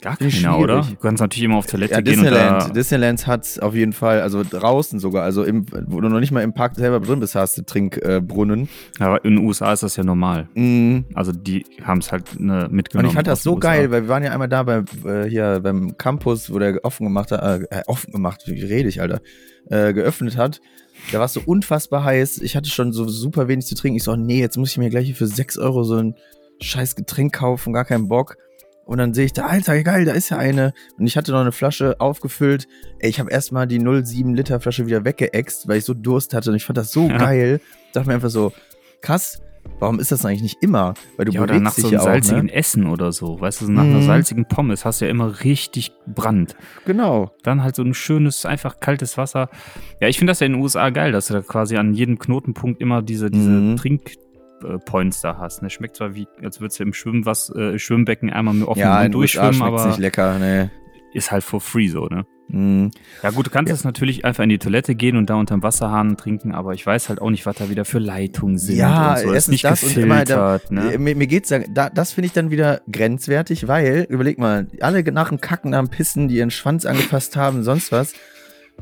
Gar keiner, oder? schwierig. Du kannst natürlich immer auf Toilette ja, gehen und Disneyland. da, Disneyland hat auf jeden Fall, also draußen sogar, also im, wo du noch nicht mal im Park selber drin bist, hast du Trinkbrunnen. Äh, aber in den USA ist das ja normal. Mhm. Also die haben es halt ne, Und mitgenommen. ich fand das so geil, weil wir waren ja einmal da beim, äh, hier beim Campus, wo der offen gemacht hat, äh, äh, offen gemacht, wie rede ich, Alter, äh, geöffnet hat. Da war es so unfassbar heiß. Ich hatte schon so super wenig zu trinken. Ich so, oh, nee, jetzt muss ich mir gleich hier für 6 Euro so ein scheiß Getränk kaufen, gar keinen Bock. Und dann sehe ich da, Alter, geil, da ist ja eine. Und ich hatte noch eine Flasche aufgefüllt. Ey, ich habe erstmal die 0,7 Liter Flasche wieder weggeext, weil ich so Durst hatte. Und ich fand das so Ja. geil. Dachte mir einfach so, krass, warum ist das eigentlich nicht immer? Weil du ja, oder nach bewegst so einem ja auch, salzigen ne? Essen oder so. Weißt du, nach einer Mhm. salzigen Pommes hast du ja immer richtig Brand. Genau. Dann halt so ein schönes, einfach kaltes Wasser. Ja, ich finde das ja in den USA geil, dass du da quasi an jedem Knotenpunkt immer diese, diese Mhm. Trinkpoints da hast. Ne? Schmeckt zwar wie, als würdest du im Schwimmwas äh, Schwimmbecken einmal mit offenem Ja, Mund durchschwimmen, aber nicht lecker, ne. ist halt for free so, ne? Mhm. Ja gut, du kannst jetzt natürlich einfach in die Toilette gehen und da unterm Wasserhahn trinken, aber ich weiß halt auch nicht, was da wieder für Leitungen sind Ja, und so. erstens ist nicht das und immer da- gefiltert, ne? Äh, Mir, mir geht's ja, da, das finde ich dann wieder grenzwertig, weil, überleg mal, alle nach dem Kacken, dem Pissen, die ihren Schwanz angefasst haben, sonst was,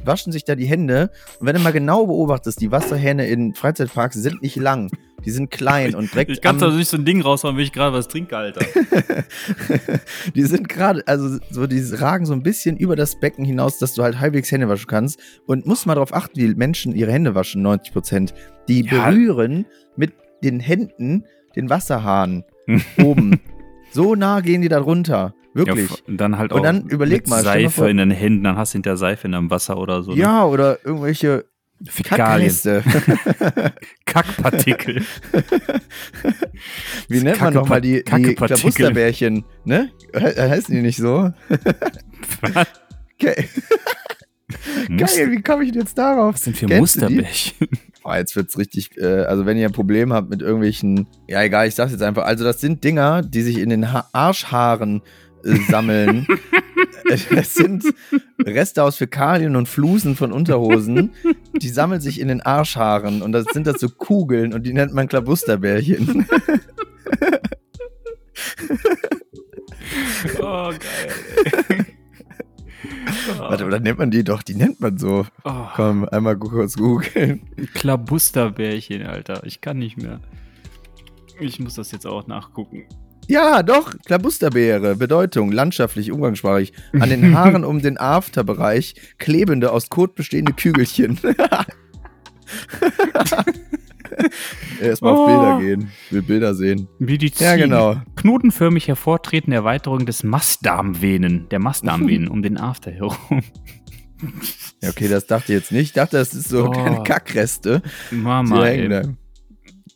waschen sich da die Hände. Und wenn du mal genau beobachtest, die Wasserhähne in Freizeitparks sind nicht lang. Die sind klein und direkt Ich kann da am, nicht so ein Ding raushauen, wenn ich gerade was trinke, Alter. die sind gerade, also so, die ragen so ein bisschen über das Becken hinaus, dass du halt halbwegs Hände waschen kannst. Und musst mal darauf achten, wie Menschen ihre Hände waschen, 90 Prozent. Die Ja. berühren mit den Händen den Wasserhahn oben. So nah gehen die da runter. Wirklich. Ja, und dann halt Und auch dann überleg mit mal, Seife in den Händen, dann hast du hinter Seife in deinem Wasser oder so. ne? Ja, oder irgendwelche Fäkalien. Kackpartikel. Wie nennt man nochmal die, die. Klabusterbärchen? Ne? He- Heißen die nicht so? Muster- Geil, wie komme ich denn jetzt darauf? Was sind für? Musterbärchen? Oh, jetzt wird's richtig, äh, also wenn ihr ein Problem habt mit irgendwelchen, ja egal, ich sag's jetzt einfach, also das sind Dinger, die sich in den ha Arschhaaren äh, sammeln. Es sind Reste aus Fäkalien und Flusen von Unterhosen, die sammeln sich in den Arschhaaren und das sind das so Kugeln und die nennt man Klabusterbärchen. Oh, geil. Warte, oder nennt man die doch, die nennt man so. Oh, Komm, einmal kurz googeln. Klabusterbärchen, Alter. Ich kann nicht mehr. Ich muss das jetzt auch nachgucken. Ja, doch, Klabusterbeere, Bedeutung, landschaftlich, umgangssprachlich. An den Haaren um den Afterbereich klebende, aus Kot bestehende Kügelchen. Erstmal auf Oh. Bilder gehen. Ich will Bilder sehen. Medizin. Ja, genau. Knotenförmig hervortretende Erweiterung des Mastdarmvenen, der Mastdarmvenen um den After herum. Ja, okay, das dachte ich jetzt nicht. Ich dachte, das ist so Oh. kleine Kackreste. Mama.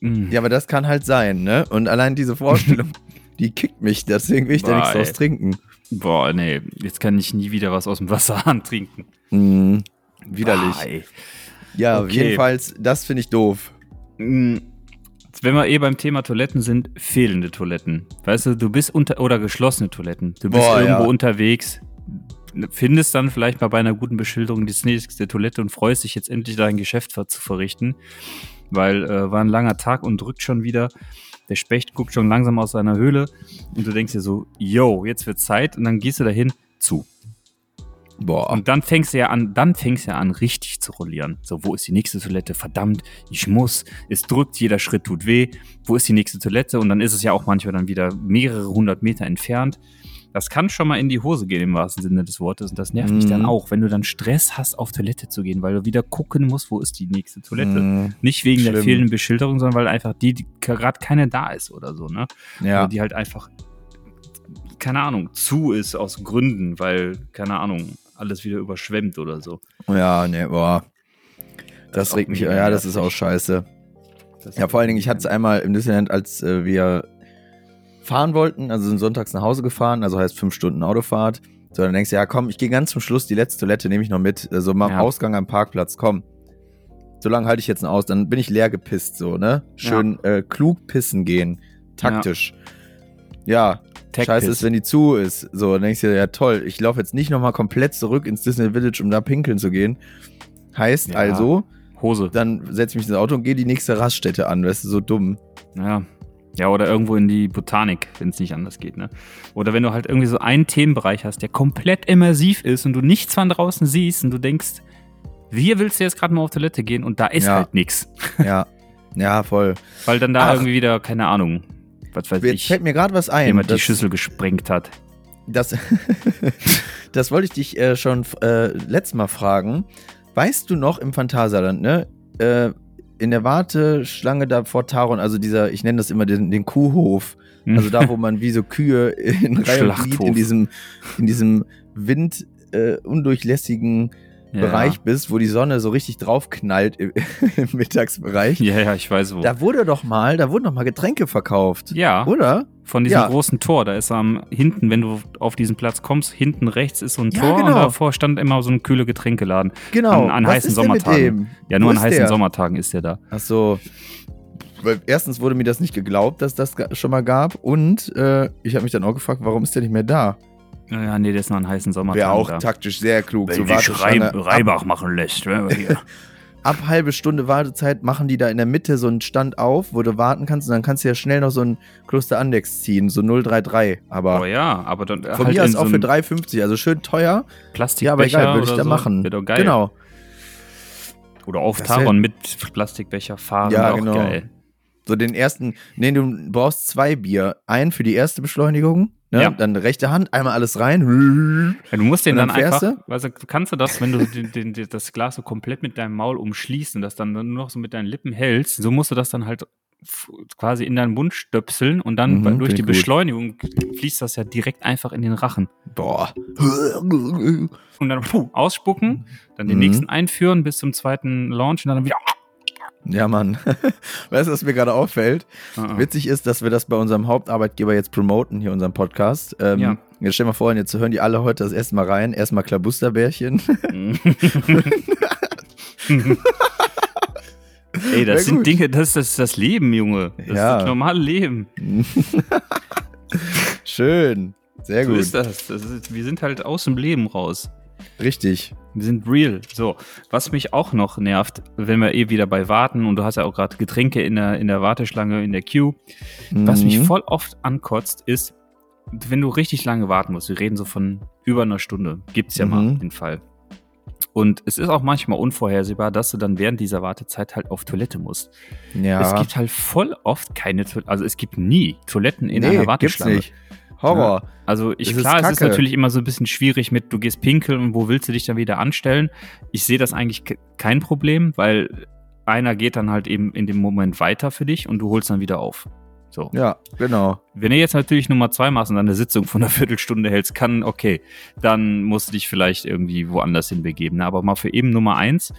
Mm. Ja, aber das kann halt sein, ne? Und allein diese Vorstellung, die kickt mich. Deswegen will ich da Boah, nichts draus ey. trinken. Boah, nee, jetzt kann ich nie wieder was aus dem Wasserhahn trinken. Mhm. Widerlich. Ah, ey. ja, okay. jedenfalls, das finde ich doof. Mm, Wenn wir eh beim Thema Toiletten sind, fehlende Toiletten. Weißt du, du bist unter oder geschlossene Toiletten. Du bist Boah, irgendwo ja. unterwegs, findest dann vielleicht mal bei einer guten Beschilderung die nächste Toilette und freust dich jetzt endlich dein Geschäft zu verrichten. Weil äh, war ein langer Tag und drückt schon wieder. Der Specht guckt schon langsam aus seiner Höhle und du denkst dir so, yo, jetzt wird Zeit und dann gehst du dahin zu. Boah. Und dann fängst du ja an, dann fängst du ja an, richtig zu rollieren. So, wo ist die nächste Toilette? Verdammt, ich muss. Es drückt, jeder Schritt tut weh. Wo ist die nächste Toilette? Und dann ist es ja auch manchmal dann wieder mehrere hundert Meter entfernt. Das kann schon mal in die Hose gehen im wahrsten Sinne des Wortes. Und das nervt mich Mhm. dann auch, wenn du dann Stress hast, auf Toilette zu gehen, weil du wieder gucken musst, wo ist die nächste Toilette. Mhm. Nicht wegen der Schlimm. fehlenden Beschilderung, sondern weil einfach die, die gerade keine da ist oder so, ne? Ja. Oder die halt einfach, keine Ahnung, zu ist aus Gründen, weil, keine Ahnung, alles wieder überschwemmt oder so. Ja, ne, boah. Das, ist regt mich, ja, das ist auch scheiße. Das Ja, vor allen Dingen, ich hatte es einmal im Disneyland, als äh, wir fahren wollten, also sind sonntags nach Hause gefahren, also heißt fünf Stunden Autofahrt. So, dann denkst du, ja, komm, ich gehe ganz zum Schluss, die letzte Toilette nehme ich noch mit, also mal am Ja. Ausgang am Parkplatz, komm. So lange halte ich jetzt noch aus, dann bin ich leer gepisst, so, ne? Schön äh, klug pissen gehen, taktisch. Ja, Tech scheiße ist, wenn die zu ist. So, dann denkst du ja toll, ich laufe jetzt nicht nochmal komplett zurück ins Disney Village, um da pinkeln zu gehen. Heißt Ja. also, Hose. dann setze ich mich ins Auto und gehe die nächste Raststätte an, weißt du, so dumm. Ja. Ja, oder irgendwo in die Botanik, wenn es nicht anders geht, ne? Oder wenn du halt irgendwie so einen Themenbereich hast, der komplett immersiv ist und du nichts von draußen siehst und du denkst, wie willst du jetzt gerade mal auf Toilette gehen und da ist Ja. halt nichts. Ja, ja, voll. Weil dann da Ach. irgendwie wieder, keine Ahnung, was weiß Jetzt ich, fällt mir gerade was ein. jemand die Schüssel gesprengt hat. Das, das wollte ich dich äh, schon äh, letztes Mal fragen. Weißt du noch im Phantasialand, ne? Äh, in der Warteschlange da vor Taron, also dieser, ich nenne das immer den, den Kuhhof, also da, wo man wie so Kühe in Reihe in diesem, in diesem wind äh, undurchlässigen Ja. Bereich bist, wo die Sonne so richtig drauf knallt im, im Mittagsbereich. Ja, ja, ich weiß wo. Da wurde doch mal, da wurden doch mal Getränke verkauft. ja, Oder? von diesem Ja. großen Tor. Da ist am hinten, wenn du auf diesen Platz kommst, hinten rechts ist so ein Ja, Tor und genau. davor stand immer so ein kühle Getränkeladen. Genau. An- an heißen Sommertagen. Ja, nur an heißen der? Sommertagen ist der da. Ach so. Weil erstens wurde mir das nicht geglaubt, dass das schon mal gab. Und äh, ich habe mich dann auch gefragt, warum ist der nicht mehr da? Ja, nee, der ist nur an heißen Sommertagen Wäre auch da. taktisch sehr klug. Wenn So Warteschlange. Reib, Reibach machen lässt. ne, hier. ab halbe Stunde Wartezeit machen die da in der Mitte so einen Stand auf, wo du warten kannst und dann kannst du ja schnell noch so ein Kloster Andex ziehen, so 033. Aber oh ja, aber dann von halt mir aus in auch so für einem 3,50, also schön teuer. Plastikbecher Ja, aber egal, würde ich oder da so. machen. Wäre doch geil. Genau. Oder auf Das Taron mit Plastikbecher fahren, Ja, genau. geil. So den ersten, nee, du brauchst zwei Bier. Einen für die erste Beschleunigung, ne? Ja. dann rechte Hand, einmal alles rein. Ja, du musst den dann, dann einfach, du, kannst du das, wenn du den, den, den, das Glas so komplett mit deinem Maul umschließt und das dann nur noch so mit deinen Lippen hältst, so musst du das dann halt quasi in deinen Mund stöpseln und dann Mhm, durch die gut. Beschleunigung fließt das ja direkt einfach in den Rachen. Boah. Und dann puh, ausspucken, dann den Mhm. nächsten einführen bis zum zweiten Launch und dann wieder. Ja, Mann. Weißt du, was mir gerade auffällt? Ah, ah. Witzig ist, dass wir das bei unserem Hauptarbeitgeber jetzt promoten, hier unseren Podcast. Ähm, Ja. Jetzt stell mal vor, jetzt hören die alle heute das erste Mal rein. Erstmal Klabusterbärchen. Ey, das sind. Dinge, das ist das, das Leben, Junge. Das Ja. ist das normale Leben. Schön. Sehr So gut. ist das. das ist, wir sind halt aus dem Leben raus. Richtig. Wir sind real. So, was mich auch noch nervt, wenn wir eh wieder bei Warten und du hast ja auch gerade Getränke in der, in der Warteschlange, in der Queue. Was mich Mhm. voll oft ankotzt, ist, wenn du richtig lange warten musst. Wir reden so von über einer Stunde. Gibt's ja mal Mhm. den Fall. Und es ist auch manchmal unvorhersehbar, dass du dann während dieser Wartezeit halt auf Toilette musst. Ja. Es gibt halt voll oft keine Toilette, also es gibt nie Toiletten in nee, einer gibt's Warteschlange. nicht. Horror. Also ich Das ist klar, es ist natürlich immer so ein bisschen schwierig mit, du gehst pinkeln und wo willst du dich dann wieder anstellen? Ich sehe das eigentlich ke- kein Problem, weil einer geht dann halt eben in dem Moment weiter für dich und du holst dann wieder auf. So. Ja, genau. Wenn du jetzt natürlich Nummer zwei machst und dann eine Sitzung von einer Viertelstunde hältst, kann, okay, dann musst du dich vielleicht irgendwie woanders hin begeben. Aber mal für eben Nummer eins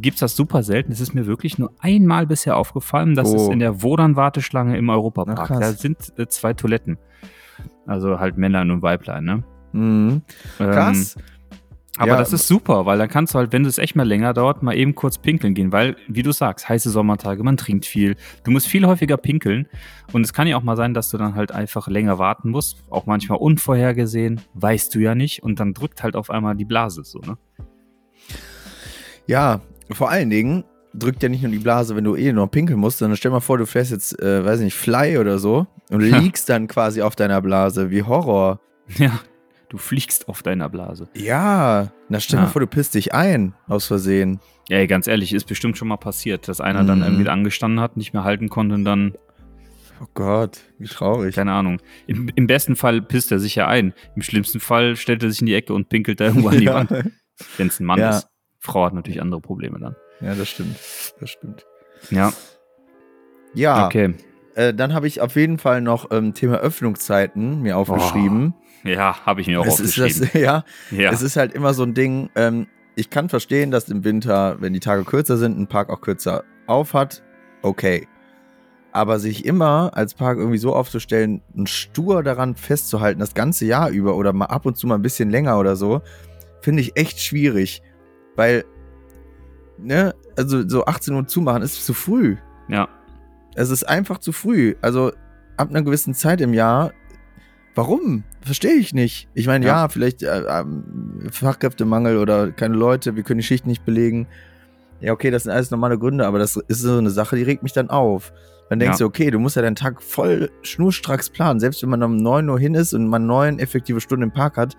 gibt es das super selten. Es ist mir wirklich nur einmal bisher aufgefallen, dass es Oh. in der Wodan-Warteschlange im Europapark, da sind äh, zwei Toiletten. Also halt Männlein und Weiblein, ne? Mhm. Ähm, Krass. aber Ja, das ist super, weil dann kannst du halt, wenn es echt mal länger dauert, mal eben kurz pinkeln gehen, weil, wie du sagst, heiße Sommertage, man trinkt viel, du musst viel häufiger pinkeln und es kann ja auch mal sein, dass du dann halt einfach länger warten musst, auch manchmal unvorhergesehen, weißt du ja nicht und dann drückt halt auf einmal die Blase so, ne? Ja, vor allen Dingen drückt ja nicht nur die Blase, wenn du eh noch pinkeln musst, sondern stell mal vor, du fährst jetzt, äh, weiß nicht, Fly oder so und Ja. liegst dann quasi auf deiner Blase. Wie Horror. Ja, du fliegst auf deiner Blase. Ja, na stell Ja. mal vor, du pisst dich ein, aus Versehen. Ey, ganz ehrlich, ist bestimmt schon mal passiert, dass einer dann Mhm. irgendwie da angestanden hat, nicht mehr halten konnte und dann Oh Gott, wie traurig. Keine Ahnung. Im, Im besten Fall pisst er sich ja ein. Im schlimmsten Fall stellt er sich in die Ecke und pinkelt da irgendwo an die ja. Wand. Wenn es ein Mann Ja. ist. Frau hat natürlich andere Probleme dann. Ja, das stimmt. Das stimmt. Ja, Ja, okay. äh, dann habe ich auf jeden Fall noch ähm, Thema Öffnungszeiten mir aufgeschrieben. Ja, habe ich mir auch es ist aufgeschrieben. das, ja, ja. es ist halt immer so ein Ding. Ähm, ich kann verstehen, dass im Winter, wenn die Tage kürzer sind, ein Park auch kürzer auf hat. Okay. Aber sich immer als Park irgendwie so aufzustellen, ein stur daran festzuhalten, das ganze Jahr über oder mal ab und zu mal ein bisschen länger oder so, finde ich echt schwierig. Weil, ne, also so 18 Uhr zumachen ist zu früh. ja. Es ist einfach zu früh. Also ab einer gewissen Zeit im Jahr. Warum? Verstehe ich nicht. Ich meine, ja. Ja. vielleicht äh, ähm, Fachkräftemangel oder keine Leute, wir können die Schicht nicht belegen. Ja, okay, das sind alles normale Gründe, aber das ist so eine Sache, die regt mich dann auf. Dann denkst Ja. du, okay, du musst ja deinen Tag voll schnurstracks planen. Selbst wenn man um 9 Uhr hin ist und man neun effektive Stunden im Park hat,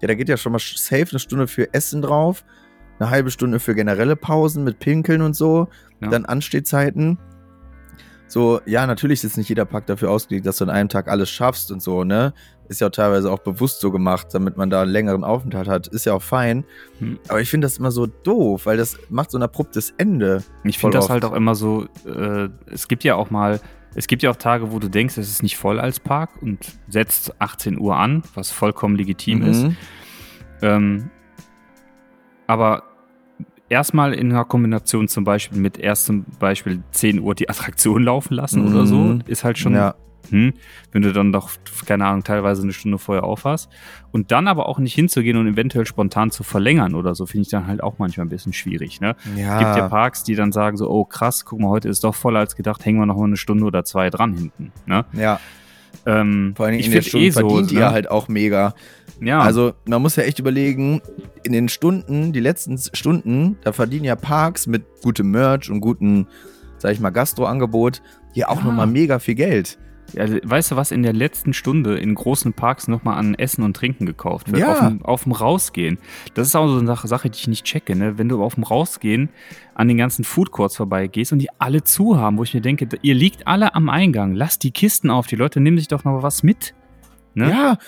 ja, da geht ja schon mal safe eine Stunde für Essen drauf, eine halbe Stunde für generelle Pausen mit Pinkeln und so, Ja. dann Anstehzeiten. So, ja, natürlich ist nicht jeder Park dafür ausgelegt, dass du an einem Tag alles schaffst und so, ne? Ist ja auch teilweise auch bewusst so gemacht, damit man da einen längeren Aufenthalt hat. Ist ja auch fein. Hm. Aber ich finde das immer so doof, weil das macht so ein abruptes Ende. Ich finde das oft. halt auch immer so, äh, es gibt ja auch mal, es gibt ja auch Tage, wo du denkst, es ist nicht voll als Park und setzt 18 Uhr an, was vollkommen legitim ist. Mhm. Ähm, aber erstmal in einer Kombination zum Beispiel mit erst zum Beispiel 10 Uhr die Attraktion laufen lassen oder so, Mhm. ist halt schon, Ja. hm, wenn du dann doch, keine Ahnung, teilweise eine Stunde vorher aufhast. Und dann aber auch nicht hinzugehen und eventuell spontan zu verlängern oder so, finde ich dann halt auch manchmal ein bisschen schwierig. Ne? Ja. gibt ja Parks, die dann sagen so, oh krass, guck mal, heute ist doch voller als gedacht, hängen wir noch mal eine Stunde oder zwei dran hinten. Ne? ja. Ähm, Vor allen Dingen ich in den find Stunden eh so, verdient ihr ne? halt auch mega. Ja, Also man muss ja echt überlegen, in den Stunden, die letzten Stunden, da verdienen ja Parks mit gutem Merch und gutem, sag ich mal, Gastroangebot hier auch Ja. nochmal mega viel Geld. Also, weißt du, was in der letzten Stunde in großen Parks nochmal an Essen und Trinken gekauft wird? Ja. Auf, dem, Rausgehen. Das ist auch so eine Sache, Sache, die ich nicht checke, ne? Wenn du auf dem Rausgehen an den ganzen Food Courts vorbeigehst und die alle zu haben, wo ich mir denke, ihr liegt alle am Eingang, lasst die Kisten auf, die Leute nehmen sich doch noch was mit. Ne? Ja,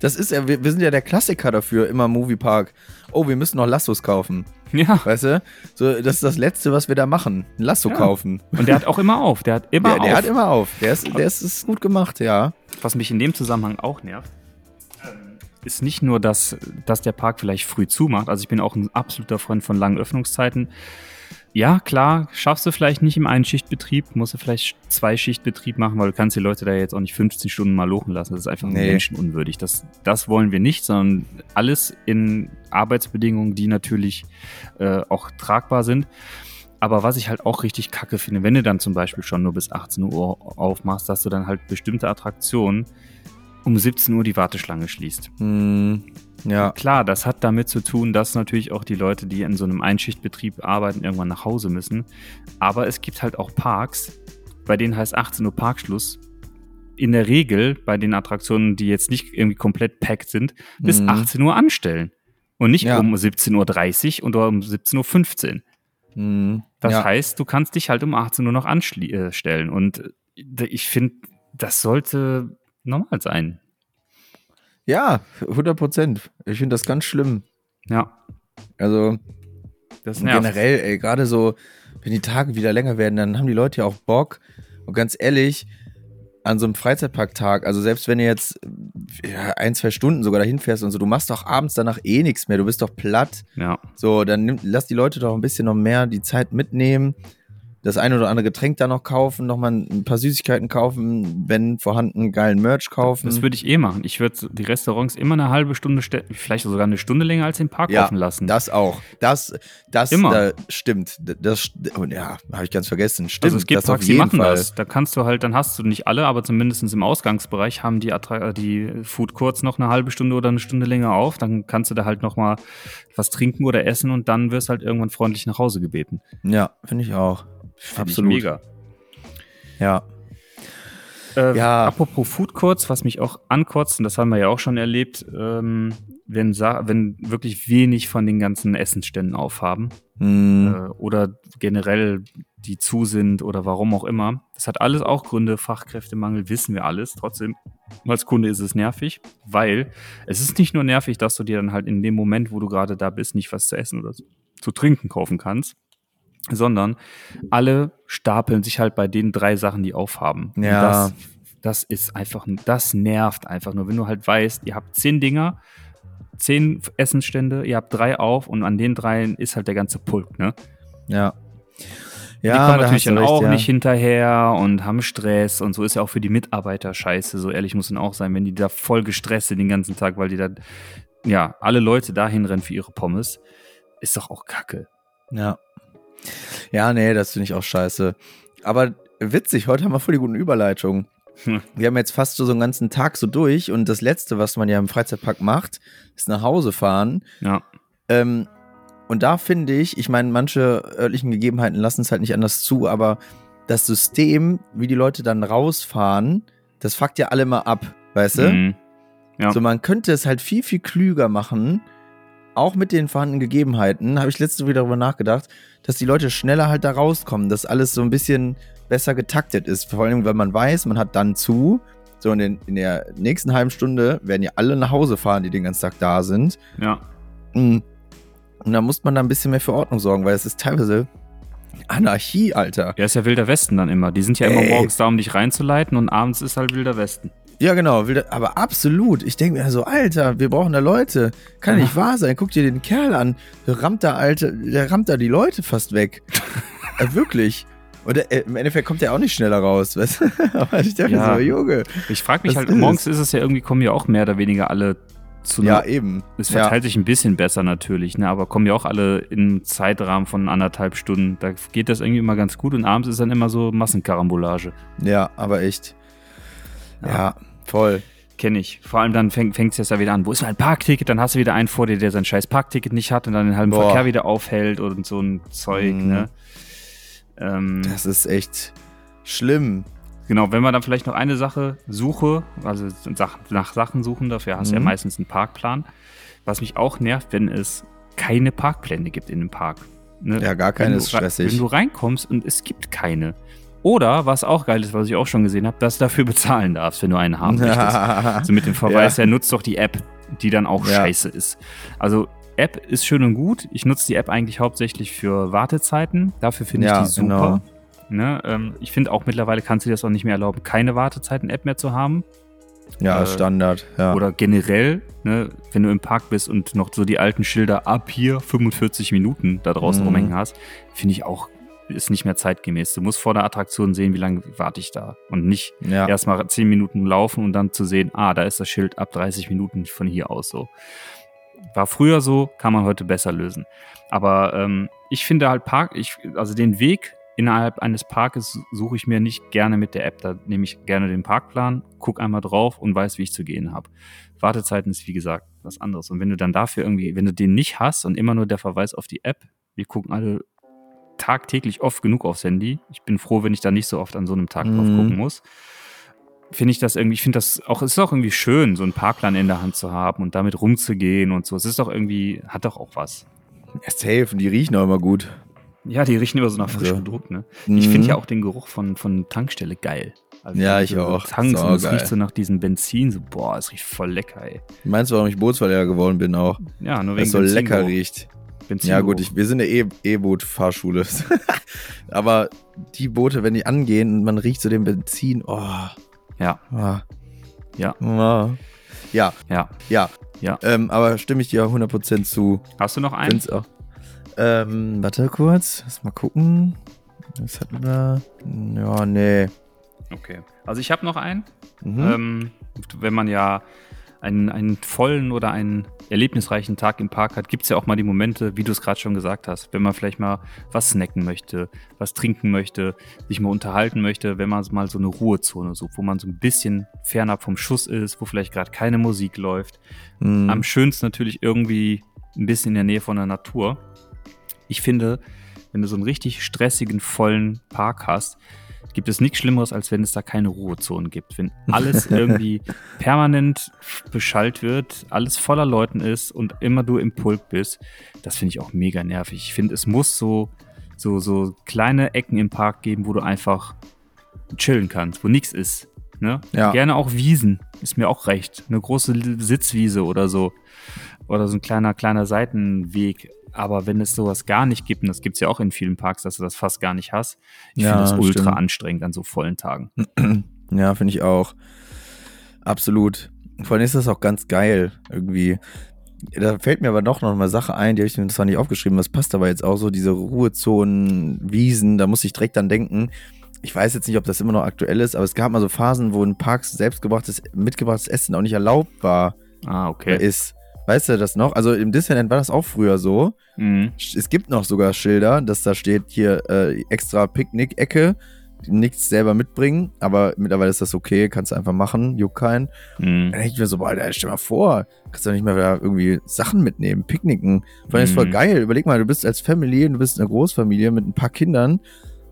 das ist ja, wir, wir sind ja der Klassiker dafür, immer im Moviepark. Oh, wir müssen noch Lassos kaufen. Ja. Weißt du? So, das ist das Letzte, was wir da machen. Ein Lasso Ja. kaufen. Und der hat auch immer auf. Der hat immer Der, der auf. hat immer auf. Der ist, der ist, ist gut gemacht, ja. Was mich in dem Zusammenhang auch nervt, ist nicht nur, dass, dass der Park vielleicht früh zumacht. Also ich bin auch ein absoluter Freund von langen Öffnungszeiten. Ja, klar, schaffst du vielleicht nicht im Einschichtbetrieb, musst du vielleicht Zweischichtbetrieb machen, weil du kannst die Leute da jetzt auch nicht 15 Stunden mal lochen lassen. Das ist einfach Nee. menschenunwürdig. Das, das wollen wir nicht, sondern alles in Arbeitsbedingungen, die natürlich äh, auch tragbar sind. Aber was ich halt auch richtig kacke finde, wenn du dann zum Beispiel schon nur bis 18 Uhr aufmachst, dass du dann halt bestimmte Attraktionen um 17 Uhr die Warteschlange schließt. Hm, ja. Klar, das hat damit zu tun, dass natürlich auch die Leute, die in so einem Einschichtbetrieb arbeiten, irgendwann nach Hause müssen. Aber es gibt halt auch Parks, bei denen heißt 18 Uhr Parkschluss. In der Regel bei den Attraktionen, die jetzt nicht irgendwie komplett packt sind, bis Mhm. 18 Uhr anstellen. Und nicht Ja. um 17.30 Uhr oder um 17.15 Uhr. Hm, Das ja. heißt, du kannst dich halt um 18 Uhr noch anstellen. Und äh, ich finde, das sollte normal sein. ja, 100 Prozent. Ich finde das ganz schlimm. Ja, Also, das nervt. generell, ey, gerade so, wenn die Tage wieder länger werden, dann haben die Leute ja auch Bock. Und ganz ehrlich, an so einem Freizeitparktag, also selbst wenn du jetzt ja, ein, zwei Stunden sogar dahin fährst und so, du machst doch abends danach eh nichts mehr, du bist doch platt. Ja. So, dann nimm, lass die Leute doch ein bisschen noch mehr die Zeit mitnehmen. Das eine oder andere Getränk da noch kaufen, nochmal ein paar Süßigkeiten kaufen, wenn vorhanden, geilen Merch kaufen. Das würde ich eh machen. Ich würde die Restaurants immer eine halbe Stunde, vielleicht sogar eine Stunde länger als den Park Ja, offen lassen. Das auch. Das, das Immer. Da, stimmt. Das, oh, ja, habe ich ganz vergessen. Stimmt. also es gibt das Parks, die machen Fall. das. Da kannst du halt, dann hast du nicht alle, aber zumindest im Ausgangsbereich haben die, Attra die Food Courts noch eine halbe Stunde oder eine Stunde länger auf. Dann kannst du da halt noch mal was trinken oder essen und dann wirst halt irgendwann freundlich nach Hause gebeten. Ja, finde ich auch. Find Ich mega. Ja. Äh, Ja. Apropos Food Courts, was mich auch ankotzt, und das haben wir ja auch schon erlebt, ähm, wenn, wenn wirklich wenig von den ganzen Essensständen aufhaben Hm, äh, oder generell die zu sind oder warum auch immer. Das hat alles auch Gründe, Fachkräftemangel, wissen wir alles. Trotzdem, als Kunde ist es nervig, weil es ist nicht nur nervig, dass du dir dann halt in dem Moment, wo du gerade da bist, nicht was zu essen oder zu trinken kaufen kannst, sondern alle stapeln sich halt bei den drei Sachen, die aufhaben. Und Ja. Das, das ist einfach, das nervt einfach nur, wenn du halt weißt, ihr habt zehn Dinger, zehn Essensstände, ihr habt drei auf und an den dreien ist halt der ganze Pulk, ne? ja. die Ja, kommen da natürlich dann auch ja. nicht hinterher und haben Stress und so ist ja auch für die Mitarbeiter scheiße, so ehrlich muss man auch sein, wenn die da voll gestresst sind den ganzen Tag, weil die da, ja, alle Leute dahin rennen für ihre Pommes, ist doch auch kacke. Ja. Ja, nee, das finde ich auch scheiße. Aber witzig, heute haben wir voll die guten Überleitungen. Hm. Wir haben jetzt fast so, so einen ganzen Tag so durch und das Letzte, was man ja im Freizeitpark macht, ist nach Hause fahren. Ja, Ähm, und da finde ich, ich meine, manche örtlichen Gegebenheiten lassen es halt nicht anders zu, aber das System, wie die Leute dann rausfahren, das fuckt ja alle mal ab, weißt du? Mhm. Ja. So, man könnte es halt viel, viel klüger machen, auch mit den vorhandenen Gegebenheiten, habe ich letzte wieder darüber nachgedacht, dass die Leute schneller halt da rauskommen, dass alles so ein bisschen besser getaktet ist. Vor allem, wenn man weiß, man hat dann zu. So, in, den, in der nächsten halben Stunde werden ja alle nach Hause fahren, die den ganzen Tag da sind. ja. Mm. Und da muss man da ein bisschen mehr für Ordnung sorgen, weil es ist teilweise Anarchie, Alter. Ja, ist ja Wilder Westen dann immer. Die sind ja immer Ey. morgens da, um dich reinzuleiten und abends ist halt Wilder Westen. Ja, genau. Aber absolut. Ich denke mir so, Alter, wir brauchen da Leute. Kann ja nicht wahr sein. Guck dir den Kerl an. Der rammt da, Alter, der rammt da die Leute fast weg. äh, wirklich. Und äh, im Endeffekt kommt der auch nicht schneller raus, weißt du? Aber ich dachte Ja. so, Junge. Ich frage mich halt, ist morgens ist es ja irgendwie, kommen ja auch mehr oder weniger alle zu Ja, eben. Es ja. verteilt sich ein bisschen besser natürlich, ne? aber kommen ja auch alle im Zeitrahmen von anderthalb Stunden. Da geht das irgendwie immer ganz gut und abends ist dann immer so Massenkarambolage. Ja, aber echt. Ja, voll. Kenne ich. Vor allem dann fängt es jetzt ja wieder an. Wo ist mein Parkticket? Dann hast du wieder einen vor dir, der sein scheiß Parkticket nicht hat und dann den halben Boah. Verkehr wieder aufhält und so ein Zeug. Mhm. Ne? Ähm, Das ist echt schlimm. Genau, wenn man dann vielleicht noch eine Sache suche, also nach Sachen suchen, dafür hast du ja Mhm. meistens einen Parkplan. Was mich auch nervt, wenn es keine Parkpläne gibt in dem Park. Ne? Ja, gar keine ist stressig. Wenn du reinkommst und es gibt keine. Oder, was auch geil ist, was ich auch schon gesehen habe, dass du dafür bezahlen darfst, wenn du einen haben möchtest. Also mit dem Verweis, ja. nutzt doch die App, die dann auch Ja. scheiße ist. Also App ist schön und gut. Ich nutze die App eigentlich hauptsächlich für Wartezeiten. Dafür finde ich Ja, die super. genau. Ne, ähm, ich finde auch mittlerweile kannst du dir das auch nicht mehr erlauben, keine Wartezeiten-App mehr zu haben. ja, Äh, Standard. Ja. Oder generell, ne, wenn du im Park bist und noch so die alten Schilder ab hier 45 Minuten da draußen Mhm. rumhängen hast, finde ich auch, ist nicht mehr zeitgemäß. Du musst vor der Attraktion sehen, wie lange warte ich da. Und nicht ja. erstmal 10 Minuten laufen und dann zu sehen, ah, da ist das Schild ab 30 Minuten von hier aus so. War früher so, kann man heute besser lösen. Aber ähm, ich finde halt Park, ich, also den Weg innerhalb eines Parkes suche ich mir nicht gerne mit der App. Da nehme ich gerne den Parkplan, guck einmal drauf und weiß, wie ich zu gehen habe. Wartezeiten ist wie gesagt was anderes. Und wenn du dann dafür irgendwie, wenn du den nicht hast und immer nur der Verweis auf die App, wir gucken alle tagtäglich oft genug aufs Handy. Ich bin froh, wenn ich da nicht so oft an so einem Tag drauf Mhm. gucken muss. Finde ich das irgendwie, ich finde das auch, es ist auch irgendwie schön, so einen Parkplan in der Hand zu haben und damit rumzugehen und so. Es ist doch irgendwie, hat doch auch was. Ja, safe. Die riechen auch immer gut. Ja, die riechen immer so nach frischem Also, Druck, ne? Ich Mhm. finde ja auch den Geruch von, von Tankstelle geil. Also Ja, ich so auch. Tankst und es riecht so nach diesem Benzin, so, boah, es riecht voll lecker, ey. Meinst du, warum ich Bootsverlehrer geworden bin auch? Ja, nur Weil wegen es so lecker riecht. Benzingeruch. Ja, gut, ich, wir sind eine E- E-Boot-Fahrschule. Aber die Boote, wenn die angehen und man riecht so den Benzin, oh. Ja, Ah. Ja. Ah. Ja, ja. ja. Ja. Ähm, aber stimme ich dir 100% zu. Hast du noch einen? Find's auch. Ähm, warte kurz. Lass mal gucken. Was hatten wir? Ja, nee. Okay. Also ich habe noch einen. Mhm. Ähm, wenn man ja einen, einen vollen oder einen erlebnisreichen Tag im Park hat, gibt es ja auch mal die Momente, wie du es gerade schon gesagt hast, wenn man vielleicht mal was snacken möchte, was trinken möchte, sich mal unterhalten möchte, wenn man mal so eine Ruhezone sucht, wo man so ein bisschen fernab vom Schuss ist, wo vielleicht gerade keine Musik läuft. Mhm. Am schönsten natürlich irgendwie ein bisschen in der Nähe von der Natur. Ich finde, wenn du so einen richtig stressigen, vollen Park hast, gibt es nichts Schlimmeres, als wenn es da keine Ruhezonen gibt. Wenn alles irgendwie permanent beschallt wird, alles voller Leuten ist und immer du im Pulk bist, das finde ich auch mega nervig. Ich finde, es muss so, so, so kleine Ecken im Park geben, wo du einfach chillen kannst, wo nichts ist. Ne? Ja. Gerne auch Wiesen, ist mir auch recht. Eine große Sitzwiese oder so. Oder so ein kleiner, kleiner Seitenweg. Aber wenn es sowas gar nicht gibt, und das gibt es ja auch in vielen Parks, dass du das fast gar nicht hast, ich Ja, finde das ultra stimmt. anstrengend an so vollen Tagen. Ja, finde ich auch. Absolut. Vor allem ist das auch ganz geil irgendwie. Da fällt mir aber doch noch mal Sache ein, die habe ich mir zwar nicht aufgeschrieben, das passt aber jetzt auch so, diese Ruhezonen, Wiesen, da muss ich direkt dann denken. Ich weiß jetzt nicht, ob das immer noch aktuell ist, aber es gab mal so Phasen, wo in Parks selbstgebrachtes, mitgebrachtes Essen auch nicht erlaubt war, Ah, okay. ist. Weißt du das noch? Also im Disneyland war das auch früher so. Mhm. Es gibt noch sogar Schilder, dass da steht hier äh, extra Picknick-Ecke, nichts selber mitbringen, aber mittlerweile ist das okay, kannst du einfach machen, juckt keinen. Mhm. Dann denke ich mir so, boah, Alter, stell mal vor, kannst du nicht mehr da irgendwie Sachen mitnehmen, picknicken. Vor allem ist voll Mhm. geil. Überleg mal, du bist als Family, du bist in einer Großfamilie mit ein paar Kindern,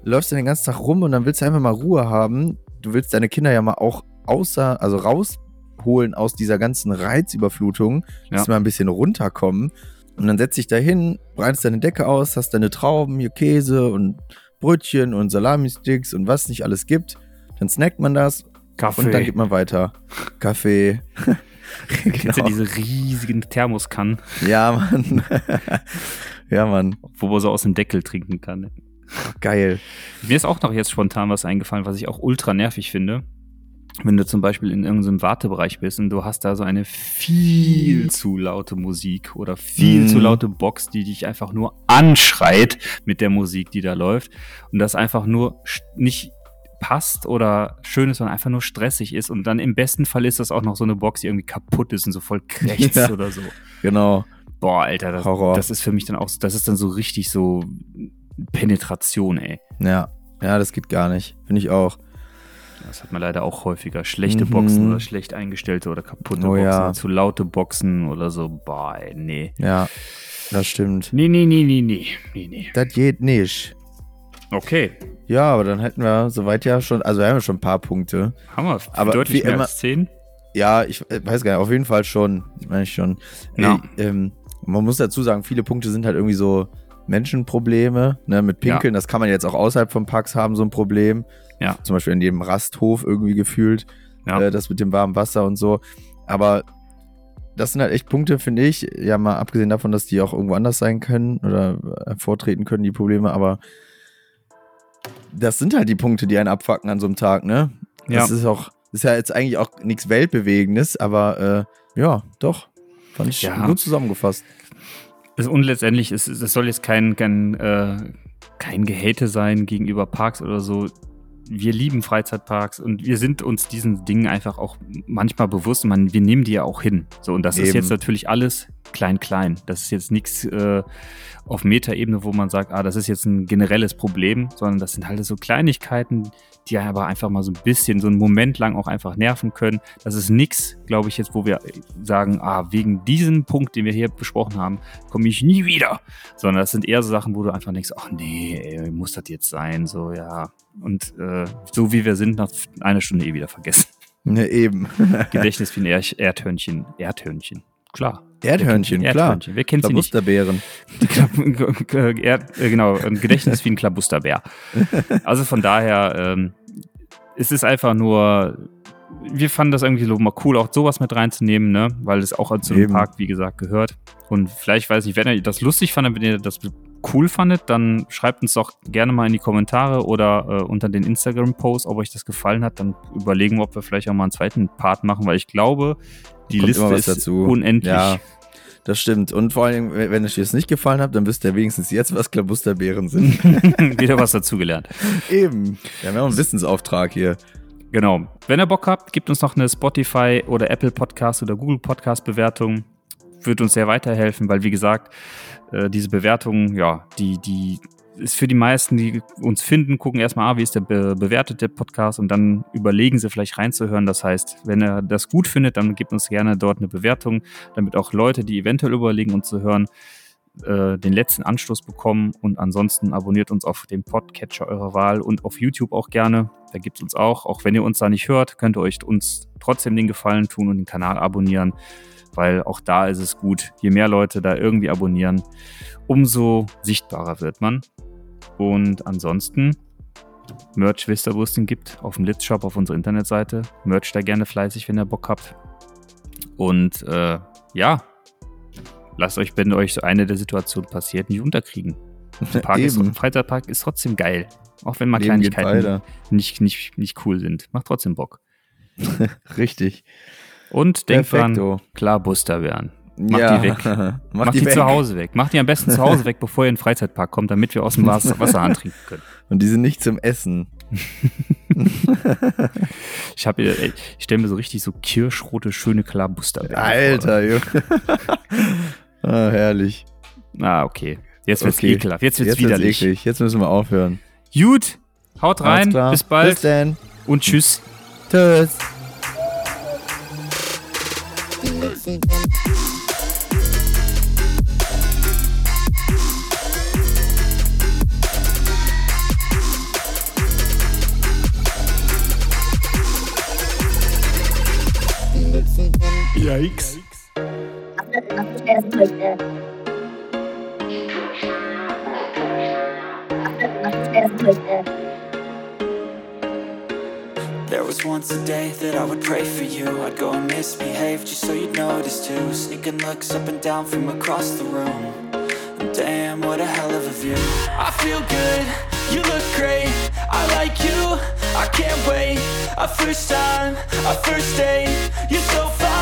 läufst dann den ganzen Tag rum und dann willst du einfach mal Ruhe haben. Du willst deine Kinder ja mal auch außer, also rausholen aus dieser ganzen Reizüberflutung, dass Ja. sie mal ein bisschen runterkommen. Und dann setzt dich da hin, breitest deine Decke aus, hast deine Trauben, hier Käse und Brötchen und Salami-Sticks und was nicht alles gibt. Dann snackt man das Kaffee. und dann geht man weiter. Kaffee. Kennst du genau. diese riesigen Thermoskannen, Ja, Mann. ja, Mann. wo man so aus dem Deckel trinken kann? Geil. Mir ist auch noch jetzt spontan was eingefallen, was ich auch ultra nervig finde. wenn du zum Beispiel in irgendeinem Wartebereich bist und du hast da so eine viel zu laute Musik oder viel Mhm. zu laute Box, die dich einfach nur anschreit mit der Musik, die da läuft und das einfach nur nicht passt oder schön ist, sondern einfach nur stressig ist und dann im besten Fall ist das auch noch so eine Box, die irgendwie kaputt ist und so voll krächzt Ja. oder so. Genau. Boah, Alter, das, das ist für mich dann auch, das ist dann so richtig so Penetration, ey. Ja. Ja, das geht gar nicht. Finde ich auch. Das hat man leider auch häufiger. Schlechte Mhm. Boxen oder schlecht eingestellte oder kaputte Oh Boxen, ja. zu laute Boxen oder so. Boah, ey, nee. Ja. Das stimmt. Nee, nee, nee, nee, nee, nee, nee. Das geht nicht. Okay, Ja, aber dann hätten wir soweit ja schon, also wir haben ja schon ein paar Punkte. haben wir Aber deutlich wie mehr immer- als 10. Ja, ich äh, weiß gar nicht, auf jeden Fall schon. Meine ich schon. Ja. Ey, ähm, man muss dazu sagen, viele Punkte sind halt irgendwie so Menschenprobleme, ne, mit Pinkeln. Das kann man jetzt auch außerhalb von Parks haben, so ein Problem. Ja. Zum Beispiel in jedem Rasthof irgendwie gefühlt. Ja. Äh, das mit dem warmen Wasser und so. Aber das sind halt echt Punkte, finde ich. Ja, mal abgesehen davon, dass die auch irgendwo anders sein können oder äh, vortreten können, die Probleme. Aber das sind halt die Punkte, die einen abfacken an so einem Tag, ne? Ja. Das ist auch, ist ja jetzt eigentlich auch nichts Weltbewegendes, aber äh, ja, doch. Fand ich Ja. gut zusammengefasst. Und letztendlich, es, es soll jetzt kein, kein, äh, kein Gehate sein gegenüber Parks oder so. Wir lieben Freizeitparks und wir sind uns diesen Dingen einfach auch manchmal bewusst man, wir nehmen die ja auch hin. So, und das ist Eben. jetzt natürlich alles klein, klein. Das ist jetzt nichts äh, auf Metaebene, wo man sagt, ah, das ist jetzt ein generelles Problem, sondern das sind halt so Kleinigkeiten, die aber einfach mal so ein bisschen, so einen Moment lang auch einfach nerven können. Das ist nichts, glaube ich, jetzt, wo wir sagen, ah, wegen diesem Punkt, den wir hier besprochen haben, komme ich nie wieder. Sondern das sind eher so Sachen, wo du einfach denkst, ach nee, ey, muss das jetzt sein? So, ja. Und äh, so wie wir sind, nach einer Stunde eh wieder vergessen. Ne, eben. Gedächtnis wie ein er Erdhörnchen. Erdhörnchen. Klar. Erdhörnchen, klar. Erdhörnchen. Wer kennt sie nicht? Klabusterbären. Erd, äh, genau, ein Gedächtnis wie ein Klabusterbär. Also von daher, ähm, es ist einfach nur, wir fanden das irgendwie so mal cool, auch sowas mit reinzunehmen, ne? Weil es auch zu Eben. Park, wie gesagt, gehört. Und vielleicht, weiß ich, wenn ihr das lustig fandet, wenn ihr das cool fandet, dann schreibt uns doch gerne mal in die Kommentare oder äh, unter den Instagram-Post, ob euch das gefallen hat. Dann überlegen wir, ob wir vielleicht auch mal einen zweiten Part machen, weil ich glaube, die Kommt Liste ist dazu. unendlich. Ja, das stimmt. Und vor allem, wenn wenn es dir jetzt nicht gefallen hat, dann wisst ihr wenigstens jetzt, was Klabusterbären sind. Wieder was dazugelernt. eben. Wir haben ja auch einen Wissensauftrag hier. Genau. Wenn ihr Bock habt, gebt uns noch eine Spotify oder Apple Podcast oder Google Podcast Bewertung. Wird uns sehr weiterhelfen, weil wie gesagt, äh, diese Bewertung, ja, die, die ist für die meisten, die uns finden, gucken erstmal, ah, wie ist der be bewertet der Podcast und dann überlegen sie vielleicht reinzuhören. Das heißt, wenn ihr das gut findet, dann gebt uns gerne dort eine Bewertung, damit auch Leute, die eventuell überlegen, uns zu hören, äh, den letzten Anstoß bekommen. Und ansonsten abonniert uns auf dem Podcatcher eurer Wahl und auf YouTube auch gerne. Da gibt es uns auch. Auch wenn ihr uns da nicht hört, könnt ihr euch uns trotzdem den Gefallen tun und den Kanal abonnieren, weil auch da ist es gut. Je mehr Leute da irgendwie abonnieren, umso sichtbarer wird man. Und ansonsten Merch wisst ihr, wo es den gibt, auf dem Litz-Shop, auf unserer Internetseite. Merch da gerne fleißig, wenn ihr Bock habt. Und äh, ja, lasst euch, wenn euch so eine der Situationen passiert, nicht unterkriegen. Ein Park ist, Freizeitpark ist trotzdem geil. Auch wenn mal Leben Kleinigkeiten nicht, nicht, nicht cool sind. Macht trotzdem Bock. Richtig. Und denkt dran, klar Buster werden. Mach ja. die weg. Mach, Macht die, die, weg. zu Hause weg. Macht die am besten zu Hause weg, bevor ihr in den Freizeitpark kommt, damit wir aus dem Wasser, Wasserhahn trinken können. Und die sind nicht zum Essen. Ich, hab, hier- ey, ich stelle mir so richtig so kirschrote, schöne klar Buster Alter, Junge. ah, herrlich. Ah, okay. Jetzt wird's Okay. ekelhaft. Jetzt wird's Jetzt wird's widerlich. eklig. Jetzt müssen wir aufhören. Gut. Haut rein. Bis bald. Bis dann. und tschüss. Tschüss. Äh. There was once a day that I would pray for you. I'd go and misbehave just so you'd notice too. Sneaking looks up and down from across the room. And damn, what a hell of a view. I feel good, you look great. I like you, I can't wait. Our first time, our first date. You're so fine,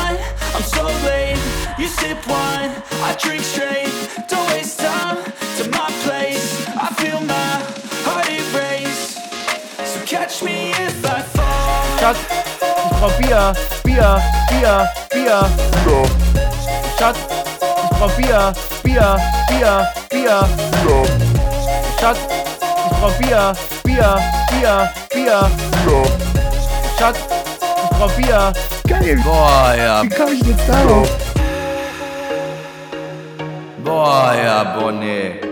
I'm so late. You sip wine, I drink straight. Don't waste time to my place. I feel my heart erase. So catch me if I fall. Schatz, ich brauch Bier, Bier, Bier, Bier. Schatz, ich brauch Bier, Bier, Bier, Bier. Schatz, ich brauch Bier, Bier, Bier, Bier. Schatz, ich brauch Bier. Geil. Boah, ja. Wie komm ich jetzt darauf? Boah, ja, Bonnie.